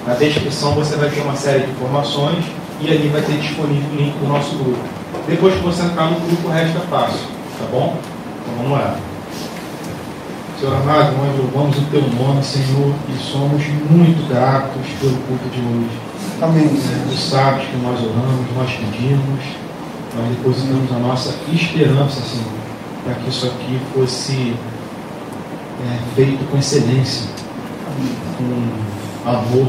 Na descrição você vai ter uma série de informações e ali vai ter disponível o link do nosso grupo. Depois que você entrar no grupo, o resto é fácil, tá bom? Então vamos lá. Senhor amado, nós louvamos o teu nome, Senhor, e somos muito gratos pelo culto de hoje. Amém. Tu sabes que nós oramos, nós pedimos, nós depositamos a nossa esperança, Senhor, para que isso aqui fosse é, feito com excelência, com amor,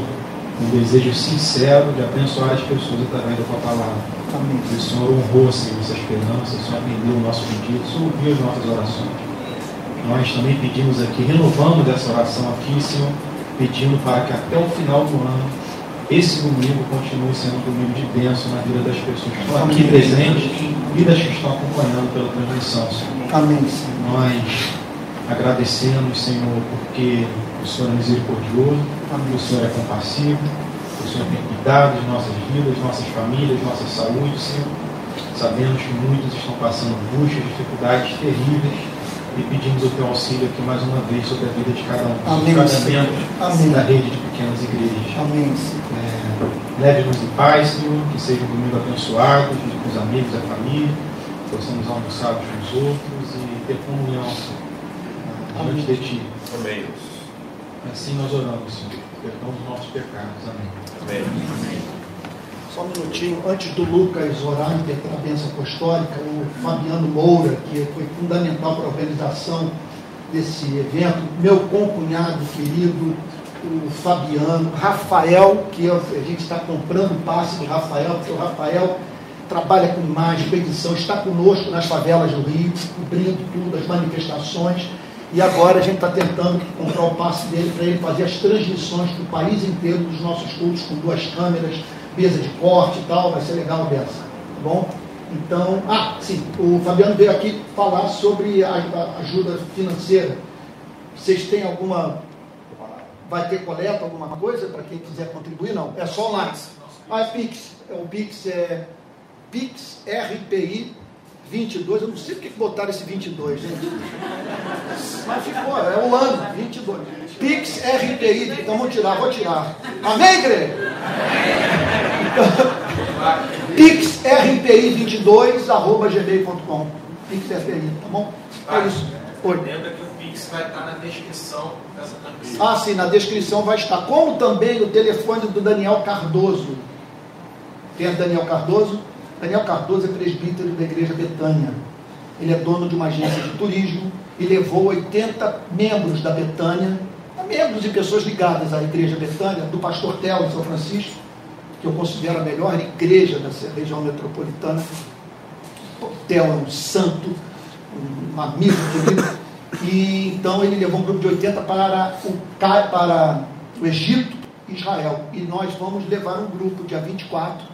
com desejo sincero de abençoar as pessoas através da tua palavra. Amém. Que o Senhor honrou, Senhor, essa esperança, o Senhor atendeu o nosso pedido, o Senhor ouviu as nossas orações. Nós também pedimos aqui, renovamos essa oração aqui, Senhor, pedindo para que até o final do ano, esse domingo continue sendo um domingo de bênção na vida das pessoas que estão aqui presentes e das que estão acompanhando pela transmissão, Senhor. Amém, Senhor. Nós agradecemos, Senhor, porque o Senhor é misericordioso, o Senhor é compassivo, o Senhor tem cuidado de nossas vidas, nossas famílias, nossa saúde, Senhor. Sabemos que muitos estão passando angústias, dificuldades terríveis e pedimos o teu auxílio aqui mais uma vez sobre a vida de cada um, Amém, membro Amém. da rede de pequenas igrejas. Amém. É, Leve-nos em paz, Senhor, que seja um domingo abençoado, junto com os amigos, a família, possamos almoçar uns com os outros e ter comunhão Senhor, diante de Ti. Amém. Assim nós oramos, Senhor. Perdão dos nossos pecados. Amém. Amém. Só um minutinho, antes do Lucas orar e ter a bênção apostólica, o Fabiano Moura, que foi fundamental para a organização desse evento, meu concunhado querido, o Fabiano, Rafael, que eu- a gente está comprando passe do Rafael, porque o Rafael trabalha com imagem, com edição, está conosco nas favelas do Rio, cobrindo tudo, as manifestações. E agora a gente está tentando comprar o passe dele para ele fazer as transmissões do país inteiro dos nossos cultos com duas câmeras, mesa de corte e tal. Vai ser legal dessa, tá bom? Então, ah, sim, o Fabiano veio aqui falar sobre a, ajuda financeira. Vocês têm alguma. Vai ter coleta, alguma coisa para quem quiser contribuir? Não, é só online. Ah, é Pix. É, o Pix é Pix RPI 22. Eu não sei porque que botaram esse 22, gente. Mas ficou, é o ano, 22. Pix RPI, então vou tirar, vou tirar. Amém, igreja? Então, Pix RPI 22, arroba gmail.com. Pix RPI, tá bom? É isso. Oi. Lembra que o Pix vai estar na descrição dessa transmissão. Ah, sim, na descrição vai estar. Como também o telefone do Daniel Cardoso. Quem é Daniel Cardoso? Daniel Cardoso é presbítero da Igreja Betânia. Ele é dono de uma agência de turismo e levou 80 membros da Betânia, membros e pessoas ligadas à Igreja Betânia, do pastor Tel de São Francisco, que eu considero a melhor igreja dessa região metropolitana. O Tel é um santo, um amigo querido. E então ele levou um grupo de 80 para o, para o Egito Israel. E nós vamos levar um grupo dia 24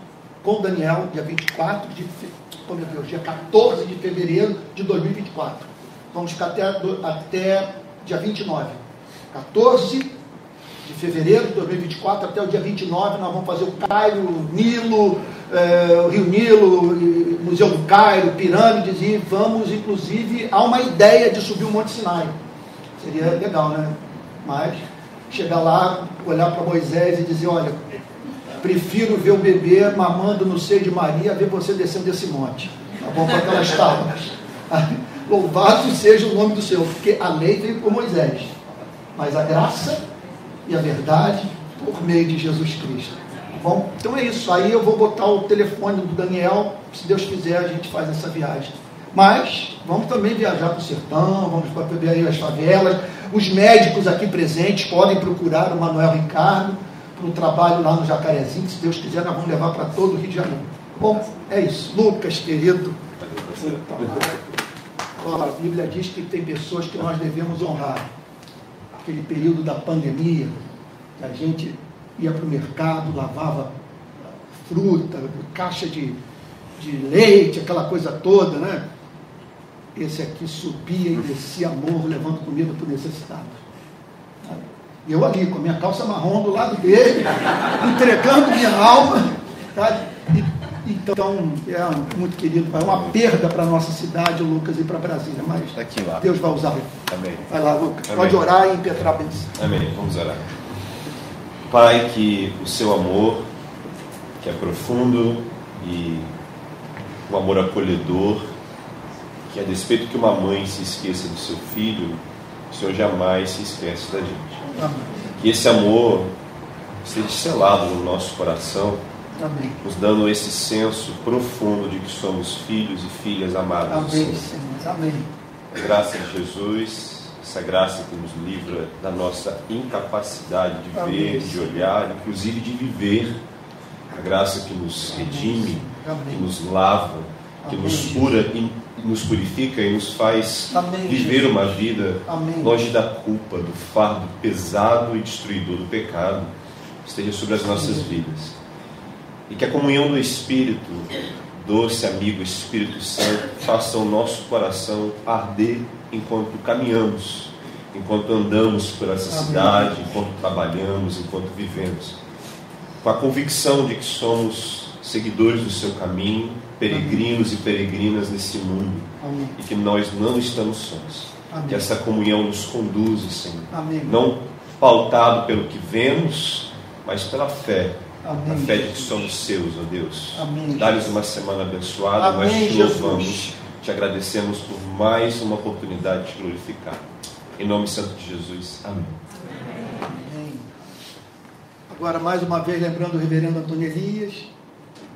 com Daniel, dia 24 de oh meu Deus, dia 14 de fevereiro de 2024. Vamos ficar até, até dia 29. 14 de fevereiro de 2024 até o dia 29, nós vamos fazer o Cairo, o Nilo, eh, o Rio Nilo, Museu do Cairo, pirâmides, e vamos, inclusive, há uma ideia de subir o Monte Sinai. Seria legal, né? Mas chegar lá, olhar para Moisés e dizer, olha, prefiro ver o bebê mamando no seio de Maria ver você descendo desse monte. Tá bom? Com aquelas tábuas. Louvado seja o nome do Senhor, porque a lei veio por Moisés. Mas a graça e a verdade por meio de Jesus Cristo. Tá bom? Então é isso. Aí eu vou botar o telefone do Daniel. Se Deus quiser, a gente faz essa viagem. Mas vamos também viajar para o sertão, vamos para as favelas. Os médicos aqui presentes podem procurar o Manuel Ricardo para o trabalho lá no Jacarezinho, que se Deus quiser, nós vamos levar para todo o Rio de Janeiro. Bom, é isso. Lucas, querido. Ó, A Bíblia diz que tem pessoas que nós devemos honrar. Aquele período da pandemia, que a gente ia para o mercado, lavava fruta, caixa de, de leite, aquela coisa toda, né? Esse aqui subia e descia morro, levando comida para o necessitado. Eu ali, com a minha calça marrom do lado dele, entregando minha alma. Tá? E Então, é muito querido, é uma perda para a nossa cidade, Lucas, e para Brasília, mas Tá aqui lá. Deus vai usar. Amém. Vai lá, Lucas. Amém. Pode orar e impetrar a bênção. Amém. Vamos orar. Pai, que o seu amor, que é profundo e um amor acolhedor, que a despeito que uma mãe se esqueça do seu filho, o Senhor jamais se esquece da gente. Amém. Que esse amor esteja selado no nosso coração, Amém. nos dando esse senso profundo de que somos filhos e filhas amados do Amém, Senhor. Amém. A graça de Jesus, essa graça que nos livra da nossa incapacidade de Amém, ver, de olhar, inclusive de viver. A graça que nos redime, que nos lava, que nos cura e e nos purifica e nos faz Amém, viver Jesus. uma vida Amém. longe da culpa, do fardo pesado e destruidor do pecado, esteja sobre as nossas vidas. E que a comunhão do Espírito, doce amigo Espírito Santo, faça o nosso coração arder enquanto caminhamos, enquanto andamos por essa Amém. cidade, enquanto trabalhamos, enquanto vivemos. Com a convicção de que somos seguidores do seu caminho, peregrinos e peregrinas nesse mundo, Amém. e que nós não estamos sós. Amém. Que essa comunhão nos conduza, Senhor. Amém. Não pautado pelo que vemos, mas pela fé. Amém, A fé de que somos seus, ó Deus. Dá-lhes uma semana abençoada, Amém, nós te Jesus. louvamos, te agradecemos por mais uma oportunidade de te glorificar. Em nome santo de Jesus. Amém. Amém. Agora, mais uma vez, lembrando o reverendo Antônio Elias.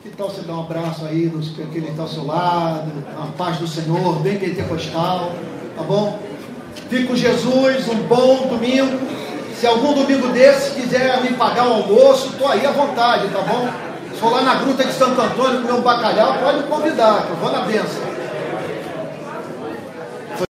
Que tal você dar um abraço aí nos que ele está ao seu lado? A paz do Senhor, bem pentecostal, tá bom? Fique com Jesus, um bom domingo. Se algum domingo desse quiser me pagar o almoço, estou aí à vontade, tá bom? Se for lá na Gruta de Santo Antônio comer um bacalhau, pode me convidar, que eu vou na benção.